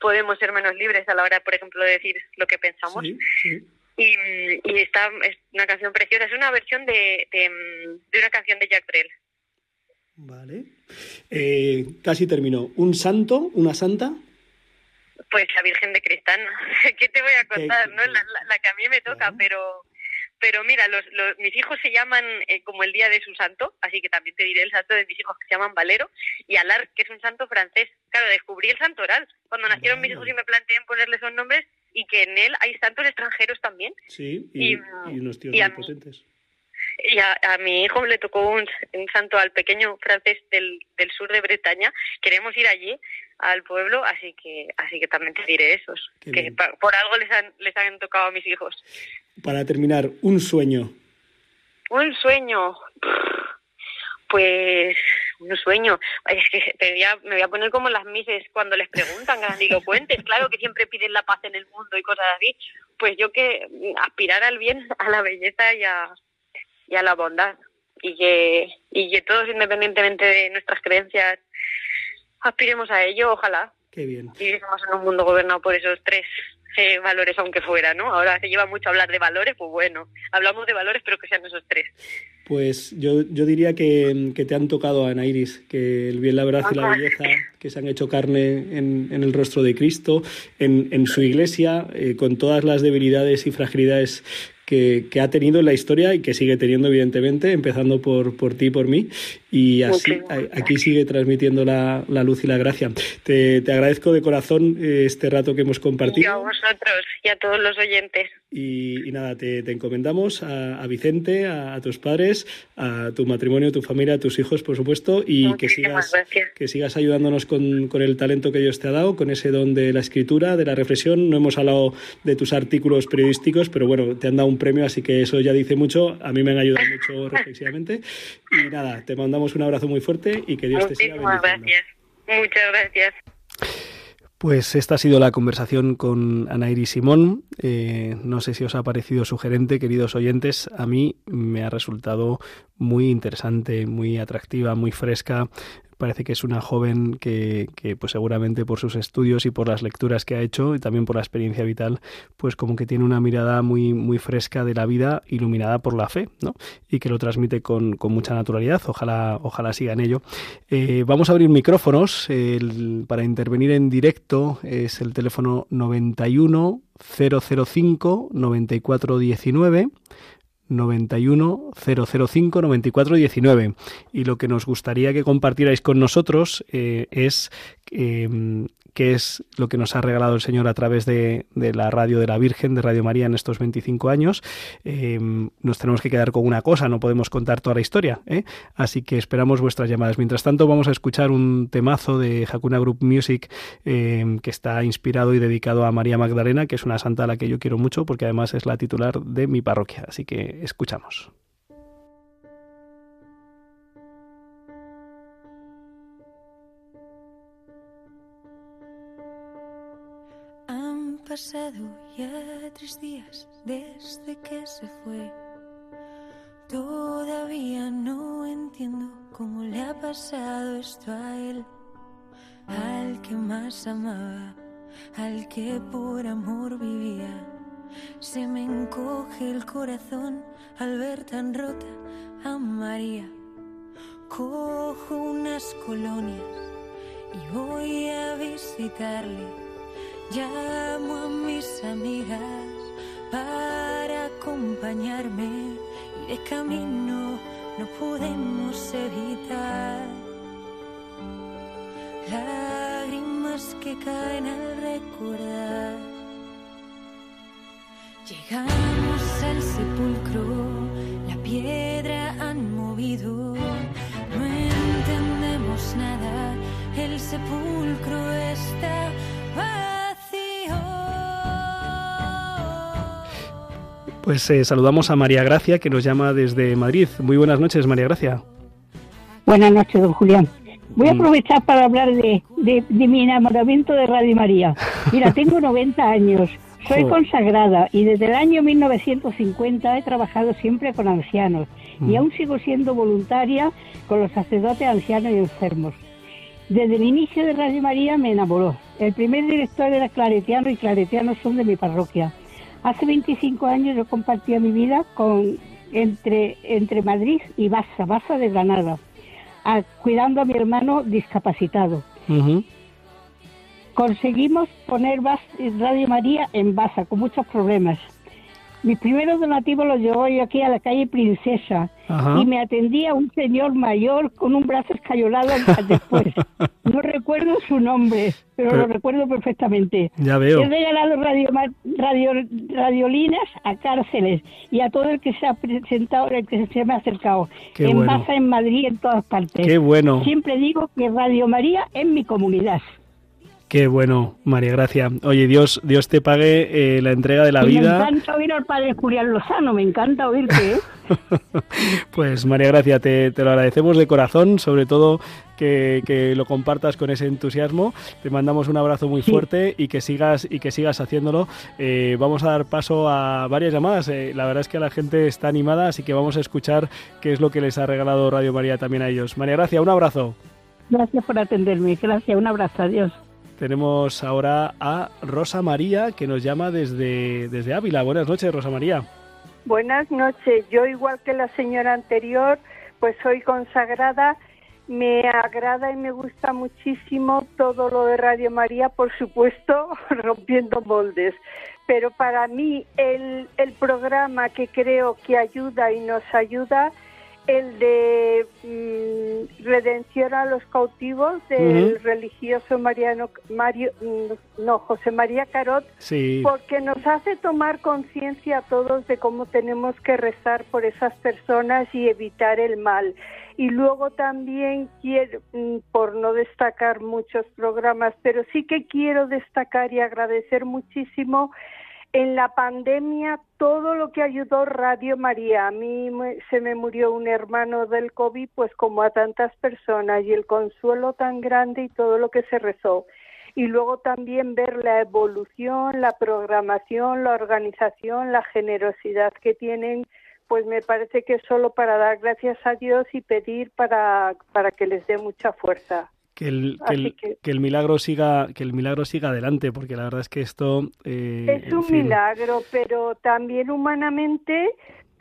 C: podemos ser menos libres a la hora, por ejemplo, de decir lo que pensamos.
A: Sí, sí.
C: Y, y esta es una canción preciosa, es una versión de, de, de una canción de Jack Brel.
A: Vale. Eh, casi terminó. ¿Un santo? ¿Una santa?
C: Pues la Virgen de Cristana. ¿Qué te voy a contar? ¿Qué, no? La, la, la, que a mí me toca, pero pero mira, los, los, mis hijos se llaman eh, como el día de su santo, así que también te diré el santo de mis hijos que se llaman Valero, y Alar, que es un santo francés. Claro, descubrí el santo oral cuando nacieron mis hijos y me planteé en ponerles esos nombres, y que en él hay santos extranjeros también.
A: Sí, y, y, y unos tíos y muy potentes.
C: Y a, a, mi hijo le tocó un, un, santo al pequeño francés del, del sur de Bretaña. Queremos ir allí al pueblo, así que así que también te diré esos. Qué que por algo les han, les han tocado a mis hijos.
A: Para terminar, un sueño.
C: Un sueño. Pues un sueño. Es que me voy a poner como las mises cuando les preguntan cuentes Claro que siempre piden la paz en el mundo y cosas así. Pues yo que aspirar al bien, a la belleza y a, y a la bondad. Y que, y que todos, independientemente de nuestras creencias, aspiremos a ello, ojalá.
A: Qué bien.
C: Y vivamos en un mundo gobernado por esos tres eh, valores, aunque fuera, ¿no? Ahora se lleva mucho hablar de valores, pues bueno, hablamos de valores, pero que sean esos tres.
A: Pues yo, yo diría que, que te han tocado, Ana Iris, que el bien, la verdad y la belleza que se han hecho carne en, en el rostro de Cristo, en, en su iglesia, eh, con todas las debilidades y fragilidades que, ha tenido en la historia y que sigue teniendo, evidentemente, empezando por, por ti y por mí. Y así okay. aquí sigue transmitiendo la, la, luz y la gracia. Te, te agradezco de corazón eh, este rato que hemos compartido.
C: Y a vosotros y a todos los oyentes.
A: Y, y nada, te, te, encomendamos a, a Vicente, a, a, tus padres, a tu matrimonio, a tu familia, a tus hijos, por supuesto, y que sigas, que sigas ayudándonos con, con el talento que Dios te ha dado, con ese don de la escritura, de la reflexión. No hemos hablado de tus artículos periodísticos, pero bueno, te han dado un premio, así que eso ya dice mucho. A mí me han ayudado mucho reflexivamente. Y nada, te mandamos un abrazo muy fuerte y que Dios te siga bendiciendo.
C: gracias. Muchas gracias.
A: Pues esta ha sido la conversación con Anairi Simón. Eh, no sé si os ha parecido sugerente, queridos oyentes. A mí me ha resultado muy interesante, muy atractiva, muy fresca parece que es una joven que, pues seguramente por sus estudios y por las lecturas que ha hecho y también por la experiencia vital, pues como que tiene una mirada muy, muy fresca de la vida, iluminada por la fe, ¿no? Y que lo transmite con, con mucha naturalidad. Ojalá, ojalá siga en ello. Eh, vamos a abrir micrófonos para intervenir en directo. Es el teléfono 91 005 9419 91 005 94 19. Y lo que nos gustaría que compartierais con nosotros eh, es eh, qué es lo que nos ha regalado el Señor a través de, la radio de la Virgen, de Radio María en estos 25 años. Em, nos tenemos que quedar con una cosa, no podemos contar toda la historia. ¿eh? Así que esperamos vuestras llamadas. Mientras tanto, vamos a escuchar un temazo de Hakuna Group Music em, que está inspirado y dedicado a María Magdalena, que es una santa a la que yo quiero mucho porque además es la titular de mi parroquia. Así que escuchamos.
D: Pasado ya tres días desde que se fue. Todavía no entiendo cómo le ha pasado esto a él, al que más amaba, al que por amor vivía. Se me encoge el corazón al ver tan rota a María. Cojo unas colonias y voy a visitarle Llamo a mis amigas para acompañarme y de camino no podemos evitar lágrimas que caen al recordar. Llegamos al sepulcro, la piedra han movido, no entendemos nada, el sepulcro está
A: Pues eh, saludamos a María Gracia, que nos llama desde Madrid. Muy buenas noches, María Gracia.
E: Buenas noches, don Julián. Voy a mm. aprovechar para hablar de, mi enamoramiento de Radio María. Mira, tengo 90 años, soy consagrada y desde el año 1950 he trabajado siempre con ancianos y mm. aún sigo siendo voluntaria con los sacerdotes ancianos y enfermos. Desde el inicio de Radio María me enamoró. El primer director era claretiano y claretianos son de mi parroquia. Hace 25 años yo compartía mi vida con, entre, entre Madrid y Baza, Baza de Granada, cuidando a mi hermano discapacitado. Conseguimos poner Radio María en Baza con muchos problemas. Mis primeros donativos los llevó yo aquí a la calle Princesa y me atendía un señor mayor con un brazo escayolado después. no recuerdo su nombre, pero, lo recuerdo perfectamente.
A: Ya veo.
E: He regalado radio, radio, radiolinas a cárceles y a todo el que se ha presentado, el que se me ha acercado. en Baza, en Madrid, en todas partes.
A: Qué bueno.
E: Siempre digo que Radio María es mi comunidad.
A: Qué bueno, María Gracia. Oye, Dios, Dios te pague eh, la entrega de la vida.
E: Me encanta oír al padre Julián Lozano, me encanta oírte. ¿eh?
A: pues María Gracia, te, lo agradecemos de corazón, sobre todo que, lo compartas con ese entusiasmo. Te mandamos un abrazo muy fuerte y que sigas y que sigas haciéndolo. Eh, vamos a dar paso a varias llamadas. la verdad es que la gente está animada, así que vamos a escuchar qué es lo que les ha regalado Radio María también a ellos. María Gracia, un abrazo.
E: Gracias por atenderme. Gracias, un abrazo. Adiós.
A: Tenemos ahora a Rosa María que nos llama desde, desde Ávila. Buenas noches, Rosa María.
F: Buenas noches. Yo, igual que la señora anterior, pues soy consagrada. Me agrada y me gusta muchísimo todo lo de Radio María, por supuesto, rompiendo moldes. Pero para mí el, el programa que creo que ayuda y nos ayuda el de mm, redención a los cautivos del religioso Mariano Mario mm, no José María Carot porque nos hace tomar conciencia a todos de cómo tenemos que rezar por esas personas y evitar el mal. Y luego también quiero mm, por no destacar muchos programas pero sí que quiero destacar y agradecer muchísimo en la pandemia todo lo que ayudó Radio María. A mí se me murió un hermano del COVID, pues como a tantas personas, y el consuelo tan grande y todo lo que se rezó. Y luego también ver la evolución, la programación, la organización, la generosidad que tienen, pues me parece que es solo para dar gracias a Dios y pedir para, para que les dé mucha fuerza
A: que el, que el, milagro siga que el milagro siga adelante porque la verdad es que esto
F: eh, es un milagro pero también humanamente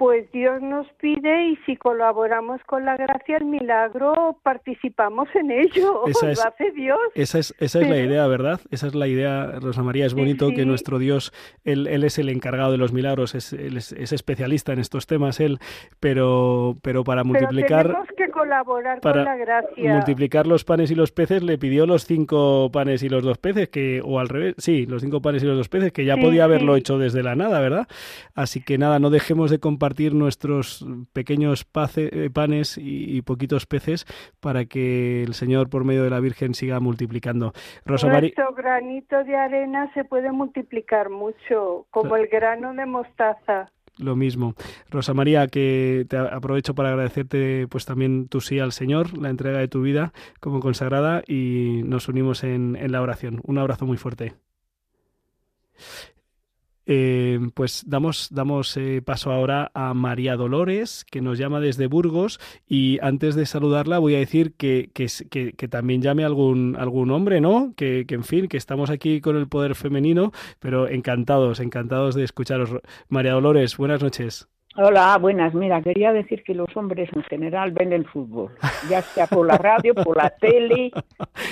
F: pues Dios nos pide y si colaboramos con la gracia, el milagro, participamos en ello.
A: Esa es-
F: lo hace Dios.
A: Esa es, esa es la idea, ¿verdad? Esa es la idea, Rosa María. Es
F: Sí,
A: bonito que nuestro Dios, él, él es el encargado de los milagros, es, él es, es especialista en estos temas, él, pero, pero para
F: Pero
A: multiplicar...
F: tenemos que colaborar
A: para
F: con la gracia.
A: multiplicar los panes y los peces le pidió los cinco panes y los dos peces que o al revés sí los cinco panes y los dos peces que ya
F: Sí,
A: podía haberlo
F: sí.
A: hecho desde la nada verdad así que nada no dejemos de compartir nuestros pequeños pace- eh, panes y, y poquitos peces para que el Señor por medio de la Virgen siga multiplicando Rosa
F: Nuestro granito de arena se puede multiplicar mucho, como el grano de mostaza.
A: Lo mismo. Rosa María, que te aprovecho para agradecerte pues también tu sí al Señor, la entrega de tu vida como consagrada y nos unimos en, en la oración. Un abrazo muy fuerte. Eh, pues damos, damos eh, paso ahora a María Dolores, que nos llama desde Burgos, y antes de saludarla voy a decir que, que, también llame algún, algún hombre, ¿no? Que, en fin, que estamos aquí con el poder femenino, pero encantados, encantados de escucharos. María Dolores, buenas noches.
G: Hola, buenas. Mira, quería decir que los hombres en general ven el fútbol, ya sea por la radio, por la tele.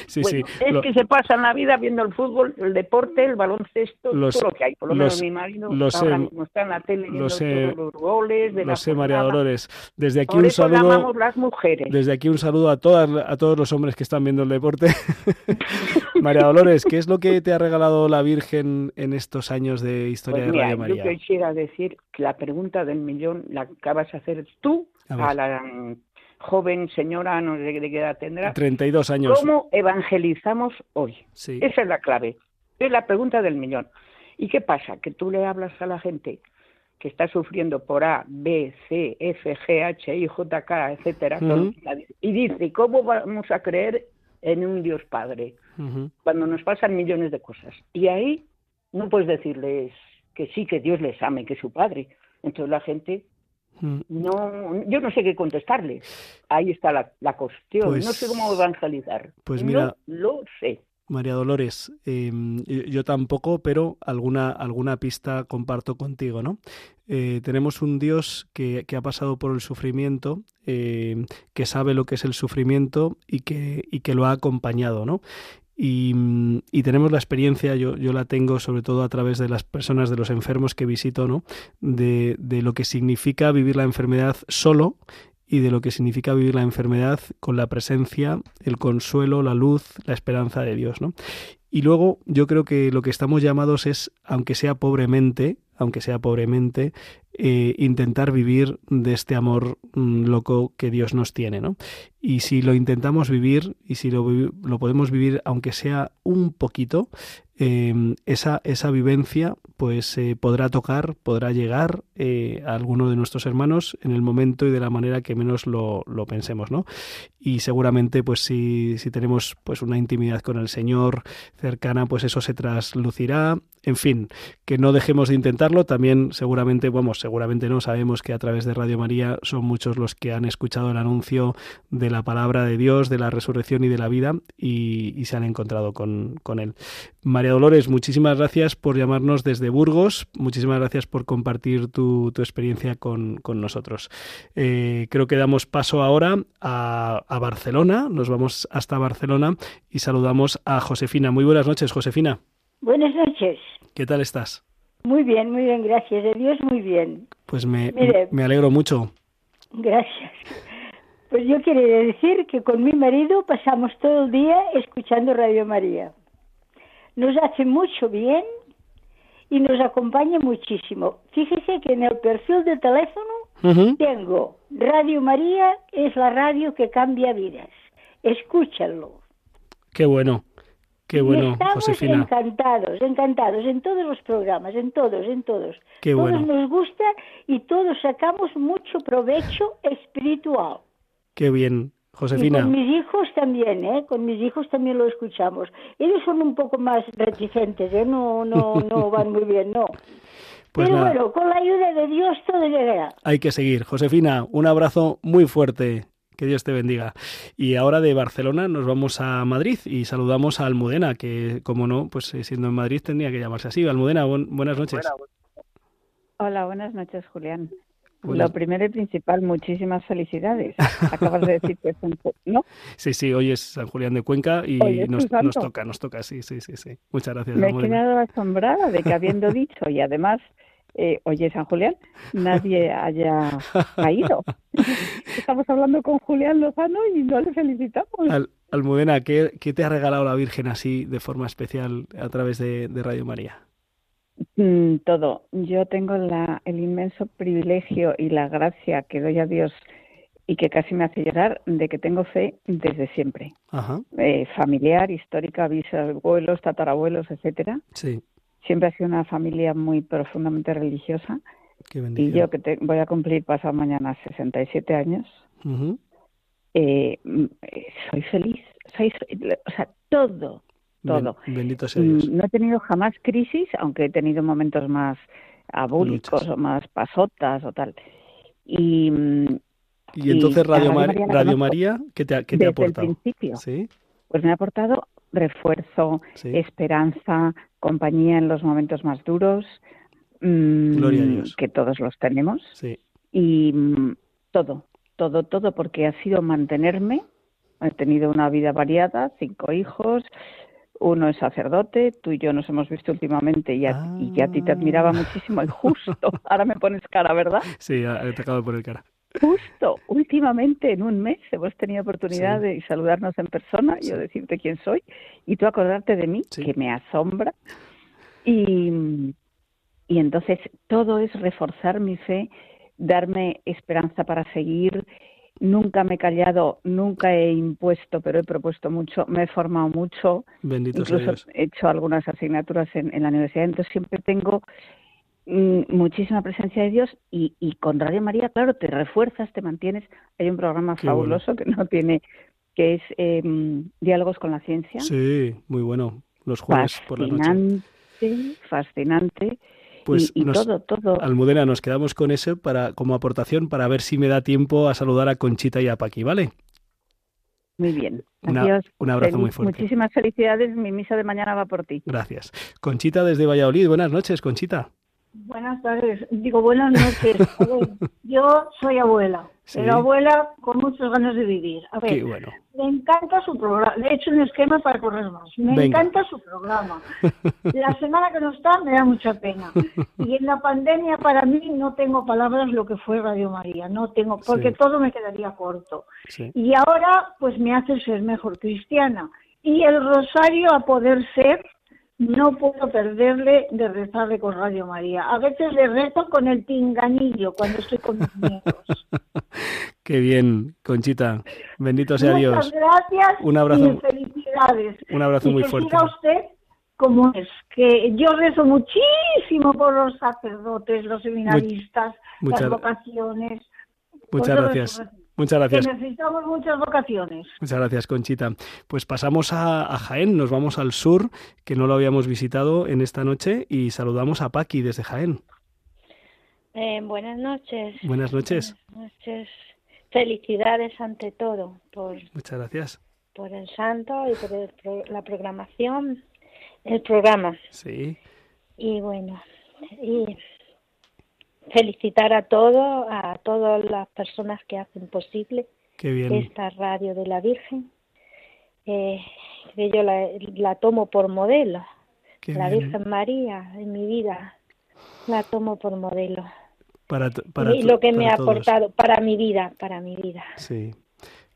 A: Sí,
G: Bueno,
A: sí.
G: Es
A: lo-
G: que se pasan la vida viendo el fútbol, el deporte, el baloncesto, todo lo que hay. Por lo menos mi marido
A: lo
G: ahora
A: sé,
G: mismo está en la tele viendo
A: lo sé,
G: todos los goles de
A: lo
G: la
A: sé, María. Dolores. Desde aquí
G: Por
A: un
G: eso
A: saludo.
G: amamos las mujeres.
A: Desde aquí un saludo a todas a todos los hombres que están viendo el deporte. María Dolores, ¿qué es lo que te ha regalado la Virgen en estos años de historia
G: Pues
A: de Radio
G: yo
A: María?
G: quisiera decir la pregunta del millón la acabas de hacer tú
A: A
G: la mm, joven señora, no sé de qué edad tendrá.
A: 32 años.
G: ¿Cómo evangelizamos hoy?
A: Sí.
G: Esa es la clave. Es la pregunta del millón. ¿Y qué pasa? Que tú le hablas a la gente que está sufriendo por A, B, C, F, G, H, I, J, K, etcétera, y dice, ¿cómo vamos a creer en un Dios Padre cuando nos pasan millones de cosas? Y ahí no puedes decirles que sí, que Dios les ame, que es su Padre. Entonces la gente
A: Mm.
G: no, yo no sé qué contestarles. Ahí está la, la cuestión.
A: Pues-
G: no sé cómo evangelizar.
A: pues mira-
G: no lo sé.
A: María Dolores, eh, yo yo tampoco, pero alguna, alguna pista comparto contigo, ¿no? Eh, tenemos un Dios que, que ha pasado por el sufrimiento, eh, que sabe lo que es el sufrimiento y que, y que lo ha acompañado, ¿no? Y, mm, y tenemos la experiencia, yo, yo la tengo sobre todo a través de las personas, de los enfermos que visito, ¿no? De, de lo que significa vivir la enfermedad solo y de lo que significa vivir la enfermedad con la presencia, el consuelo, la luz, la esperanza de Dios, ¿no? Y luego yo creo que lo que estamos llamados es, aunque sea pobremente, aunque sea pobremente, eh, intentar vivir de este amor mm, loco que Dios nos tiene, ¿no? Y si lo intentamos vivir y si lo, lo podemos vivir, aunque sea un poquito, eh, esa, esa vivencia pues eh, podrá tocar, podrá llegar eh, a alguno de nuestros hermanos en el momento y de la manera que menos lo, lo pensemos, ¿no? Y seguramente pues si, si tenemos pues una intimidad con el Señor cercana, pues eso se traslucirá, en fin, que no dejemos de intentarlo, también seguramente, vamos, seguramente no, sabemos que a través de Radio María son muchos los que han escuchado el anuncio de la palabra de Dios, de la resurrección y de la vida y, y se han encontrado con, con él. María Dolores, muchísimas gracias por llamarnos desde Burgos, muchísimas gracias por compartir tu, tu experiencia con, con nosotros. Eh, creo que damos paso ahora a, a Barcelona, nos vamos hasta Barcelona y saludamos a Josefina. Muy buenas noches, Josefina.
H: Buenas noches.
A: ¿Qué tal estás?
H: Muy bien, muy bien, gracias a Dios, muy bien.
A: Pues me,
H: Mire.
A: me alegro mucho.
H: Gracias. Pues yo quería decir que con mi marido pasamos todo el día escuchando Radio María. Nos hace mucho bien y nos acompaña muchísimo. Fíjese que en el perfil de teléfono tengo Radio María es la radio que cambia vidas. Escúchanlo.
A: Qué bueno, qué
H: Y
A: bueno,
H: estamos
A: Josefina.
H: encantados, encantados en todos los programas, en todos, en todos.
A: Qué
H: todos
A: bueno.
H: nos gusta y todos sacamos mucho provecho espiritual.
A: Qué bien,
H: Y
A: Josefina.
H: con mis hijos también, ¿eh? Con mis hijos también lo escuchamos. Ellos son un poco más reticentes, ¿eh? No, no, no van muy bien, no.
A: Pues
H: Pero
A: nada.
H: bueno, con la ayuda de Dios todo llegará.
A: Hay que seguir. Josefina, un abrazo muy fuerte. Que Dios te bendiga. Y ahora de Barcelona nos vamos a Madrid y saludamos a Almudena, que como no, pues eh, siendo en Madrid tendría que llamarse así. Almudena, buen- buenas noches.
I: Hola, buenas noches, Julián.
G: Lo primero y principal, muchísimas felicidades. Acabas de decir que es un... ¿no?
A: Sí, sí, hoy es San Julián de Cuenca y nos, nos, toca, nos toca, sí, sí, sí, sí. Muchas gracias.
G: Me he quedado asombrada de que habiendo dicho y además eh, oye, San Julián, nadie haya caído. Estamos hablando con Julián Lozano y no le felicitamos.
A: Almudena, ¿qué, te ha regalado la Virgen así de forma especial a través de, Radio María?
G: Mm, todo. Yo tengo la, el inmenso privilegio y la gracia que doy a Dios y que casi me hace llorar de que tengo fe desde siempre. Eh, familiar, histórica, bisabuelos, tatarabuelos, etcétera.
A: Sí
G: siempre ha sido una familia muy profundamente religiosa. y yo que voy a cumplir pasado mañana 67 años, eh, mm, soy feliz. Soy, o sea, todo, todo.
A: bendito sea Dios.
G: Mm, no he tenido jamás crisis, aunque he tenido momentos más abúlicos o más pasotas o tal. Y,
A: mm, y entonces Radio, María, Radio María, ¿qué te, qué te ha aportado?
G: el principio. Pues me ha aportado refuerzo, esperanza, compañía en los momentos más duros,
A: mm,
G: que todos los tenemos. Y mm, todo, todo, todo, porque ha sido mantenerme. He tenido una vida variada, cinco hijos, uno es sacerdote, tú y yo nos hemos visto últimamente y, a, y ya a ti te admiraba ah. muchísimo y justo, ahora me pones cara, ¿verdad?
A: Sí, te acabo de poner cara.
G: Justo, últimamente en un mes hemos tenido oportunidad de saludarnos en persona, yo decirte quién soy y tú acordarte de mí, que me asombra. Y, y entonces todo es reforzar mi fe, darme esperanza para seguir. Nunca me he callado, nunca he impuesto, pero he propuesto mucho, me he formado mucho.
A: Bendito
G: Incluso he hecho algunas asignaturas en, en la universidad, entonces siempre tengo muchísima presencia de Dios y, y, con Radio María, claro, te refuerzas, te mantienes. Hay un programa fabuloso que no tiene, que es em, Diálogos con la Ciencia.
A: Sí, muy bueno, los jueves por la noche.
G: Fascinante, fascinante. Pues y, todo, todo.
A: Almudena, nos quedamos con eso para, como aportación para ver si me da tiempo a saludar a Conchita y a Paqui, ¿vale?
G: Muy bien.
A: Adiós. Un abrazo muy fuerte.
G: Muchísimas felicidades. Mi misa de mañana va por ti.
A: Gracias. Conchita desde Valladolid. Buenas noches, Conchita.
H: Buenas tardes, digo buenas noches. yo soy abuela, pero abuela con muchas ganas de vivir. A ver, me encanta su programa. Le he hecho un esquema para correr más. Me encanta su programa. La semana que no está me da mucha pena. Y en la pandemia para mí no tengo palabras lo que fue Radio María. No tengo, porque todo me quedaría corto. Y ahora pues me hace ser mejor cristiana. Y el rosario a poder ser no puedo perderle de rezarle con Radio María. A veces le rezo con el pinganillo cuando estoy con mis nietos.
A: Qué bien, Conchita. Bendito sea Dios.
H: Muchas gracias.
A: Un abrazo.
H: Y felicidades.
A: Un abrazo muy fuerte.
H: Siga usted como es, que yo rezo muchísimo por los sacerdotes, los seminaristas, las vocaciones.
A: Muchas gracias. Muchas gracias.
H: necesitamos muchas vocaciones.
A: Muchas gracias, Conchita. Pues pasamos a, Jaén, nos vamos al sur, que no lo habíamos visitado en esta noche, y saludamos a Paqui desde Jaén.
I: Eh, buenas noches.
A: Buenas noches.
I: Buenas noches. Felicidades ante todo por.
A: Muchas gracias.
I: Por el santo y por la programación, el programa.
A: Sí.
I: Y bueno, y felicitar a todo, a todas las personas que hacen posible esta radio de la Virgen, eh, que yo la, tomo por modelo. la Virgen María en mi vida la tomo por modelo.
A: Para,
I: y lo que me ha aportado para mi vida, para mi vida.
A: Sí.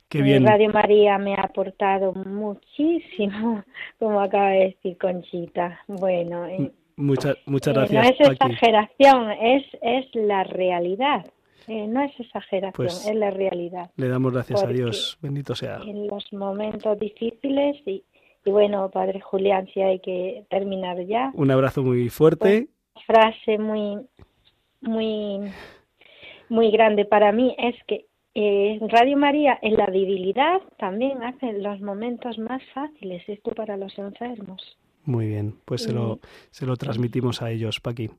A: Qué bien.
I: Radio María me ha aportado muchísimo, como acaba de decir Conchita. Bueno, eh,
A: muchas muchas gracias.
I: no es exageración, es, es la realidad. Eh, no es exageración, pues es la realidad.
A: Le damos gracias a Dios, bendito sea.
I: En los momentos difíciles y, y, bueno, Padre Julián, si hay que terminar ya.
A: Un abrazo muy fuerte.
I: Una frase muy, muy, muy grande para mí es que eh, Radio María en la debilidad también hace los momentos más fáciles, esto para los enfermos.
A: Muy bien, pues se lo, se lo transmitimos a ellos, Paqui.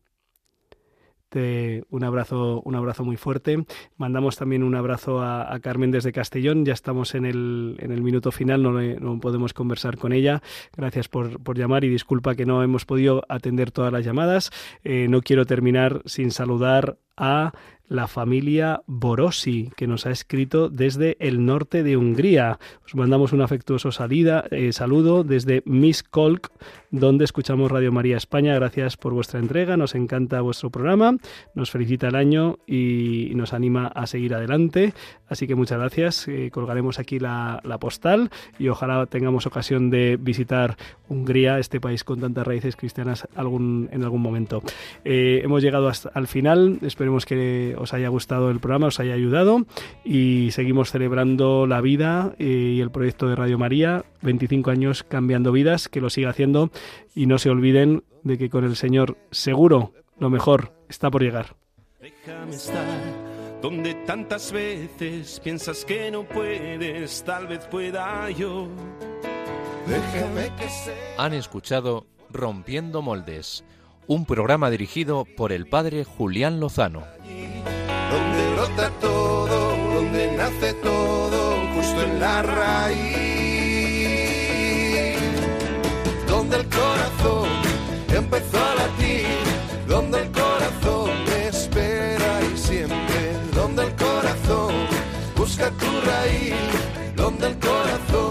A: Te, un abrazo, un abrazo muy fuerte. Mandamos también un abrazo a, Carmen desde Castellón. Ya estamos en el, en el minuto final, no, no podemos conversar con ella. Gracias por, por, llamar y disculpa que no hemos podido atender todas las llamadas. Eh, no quiero terminar sin saludar a la familia Borosi, que nos ha escrito desde el norte de Hungría. Os mandamos un afectuoso salida, eh, saludo desde Miss Kolk, donde escuchamos Radio María España. Gracias por vuestra entrega, nos encanta vuestro programa, nos felicita el año y nos anima a seguir adelante. Así que muchas gracias. Eh, colgaremos aquí la, postal y ojalá tengamos ocasión de visitar Hungría, este país con tantas raíces cristianas, en algún momento. Eh, hemos llegado hasta al final. Esperemos que haya gustado el programa, os haya ayudado y seguimos celebrando la vida eh, y el proyecto de Radio María. 25 años cambiando vidas, que lo siga haciendo y no se olviden de que con el Señor seguro lo mejor está por llegar.
J: Déjame estar donde tantas veces piensas que no puedes, tal vez pueda yo.
K: Déjame que Han escuchado Rompiendo Moldes, un programa dirigido por el padre Julián Lozano.
L: Donde brota todo, donde nace todo, justo en la raíz. Donde el corazón empezó a latir, donde el corazón busca tu raíz, donde el corazón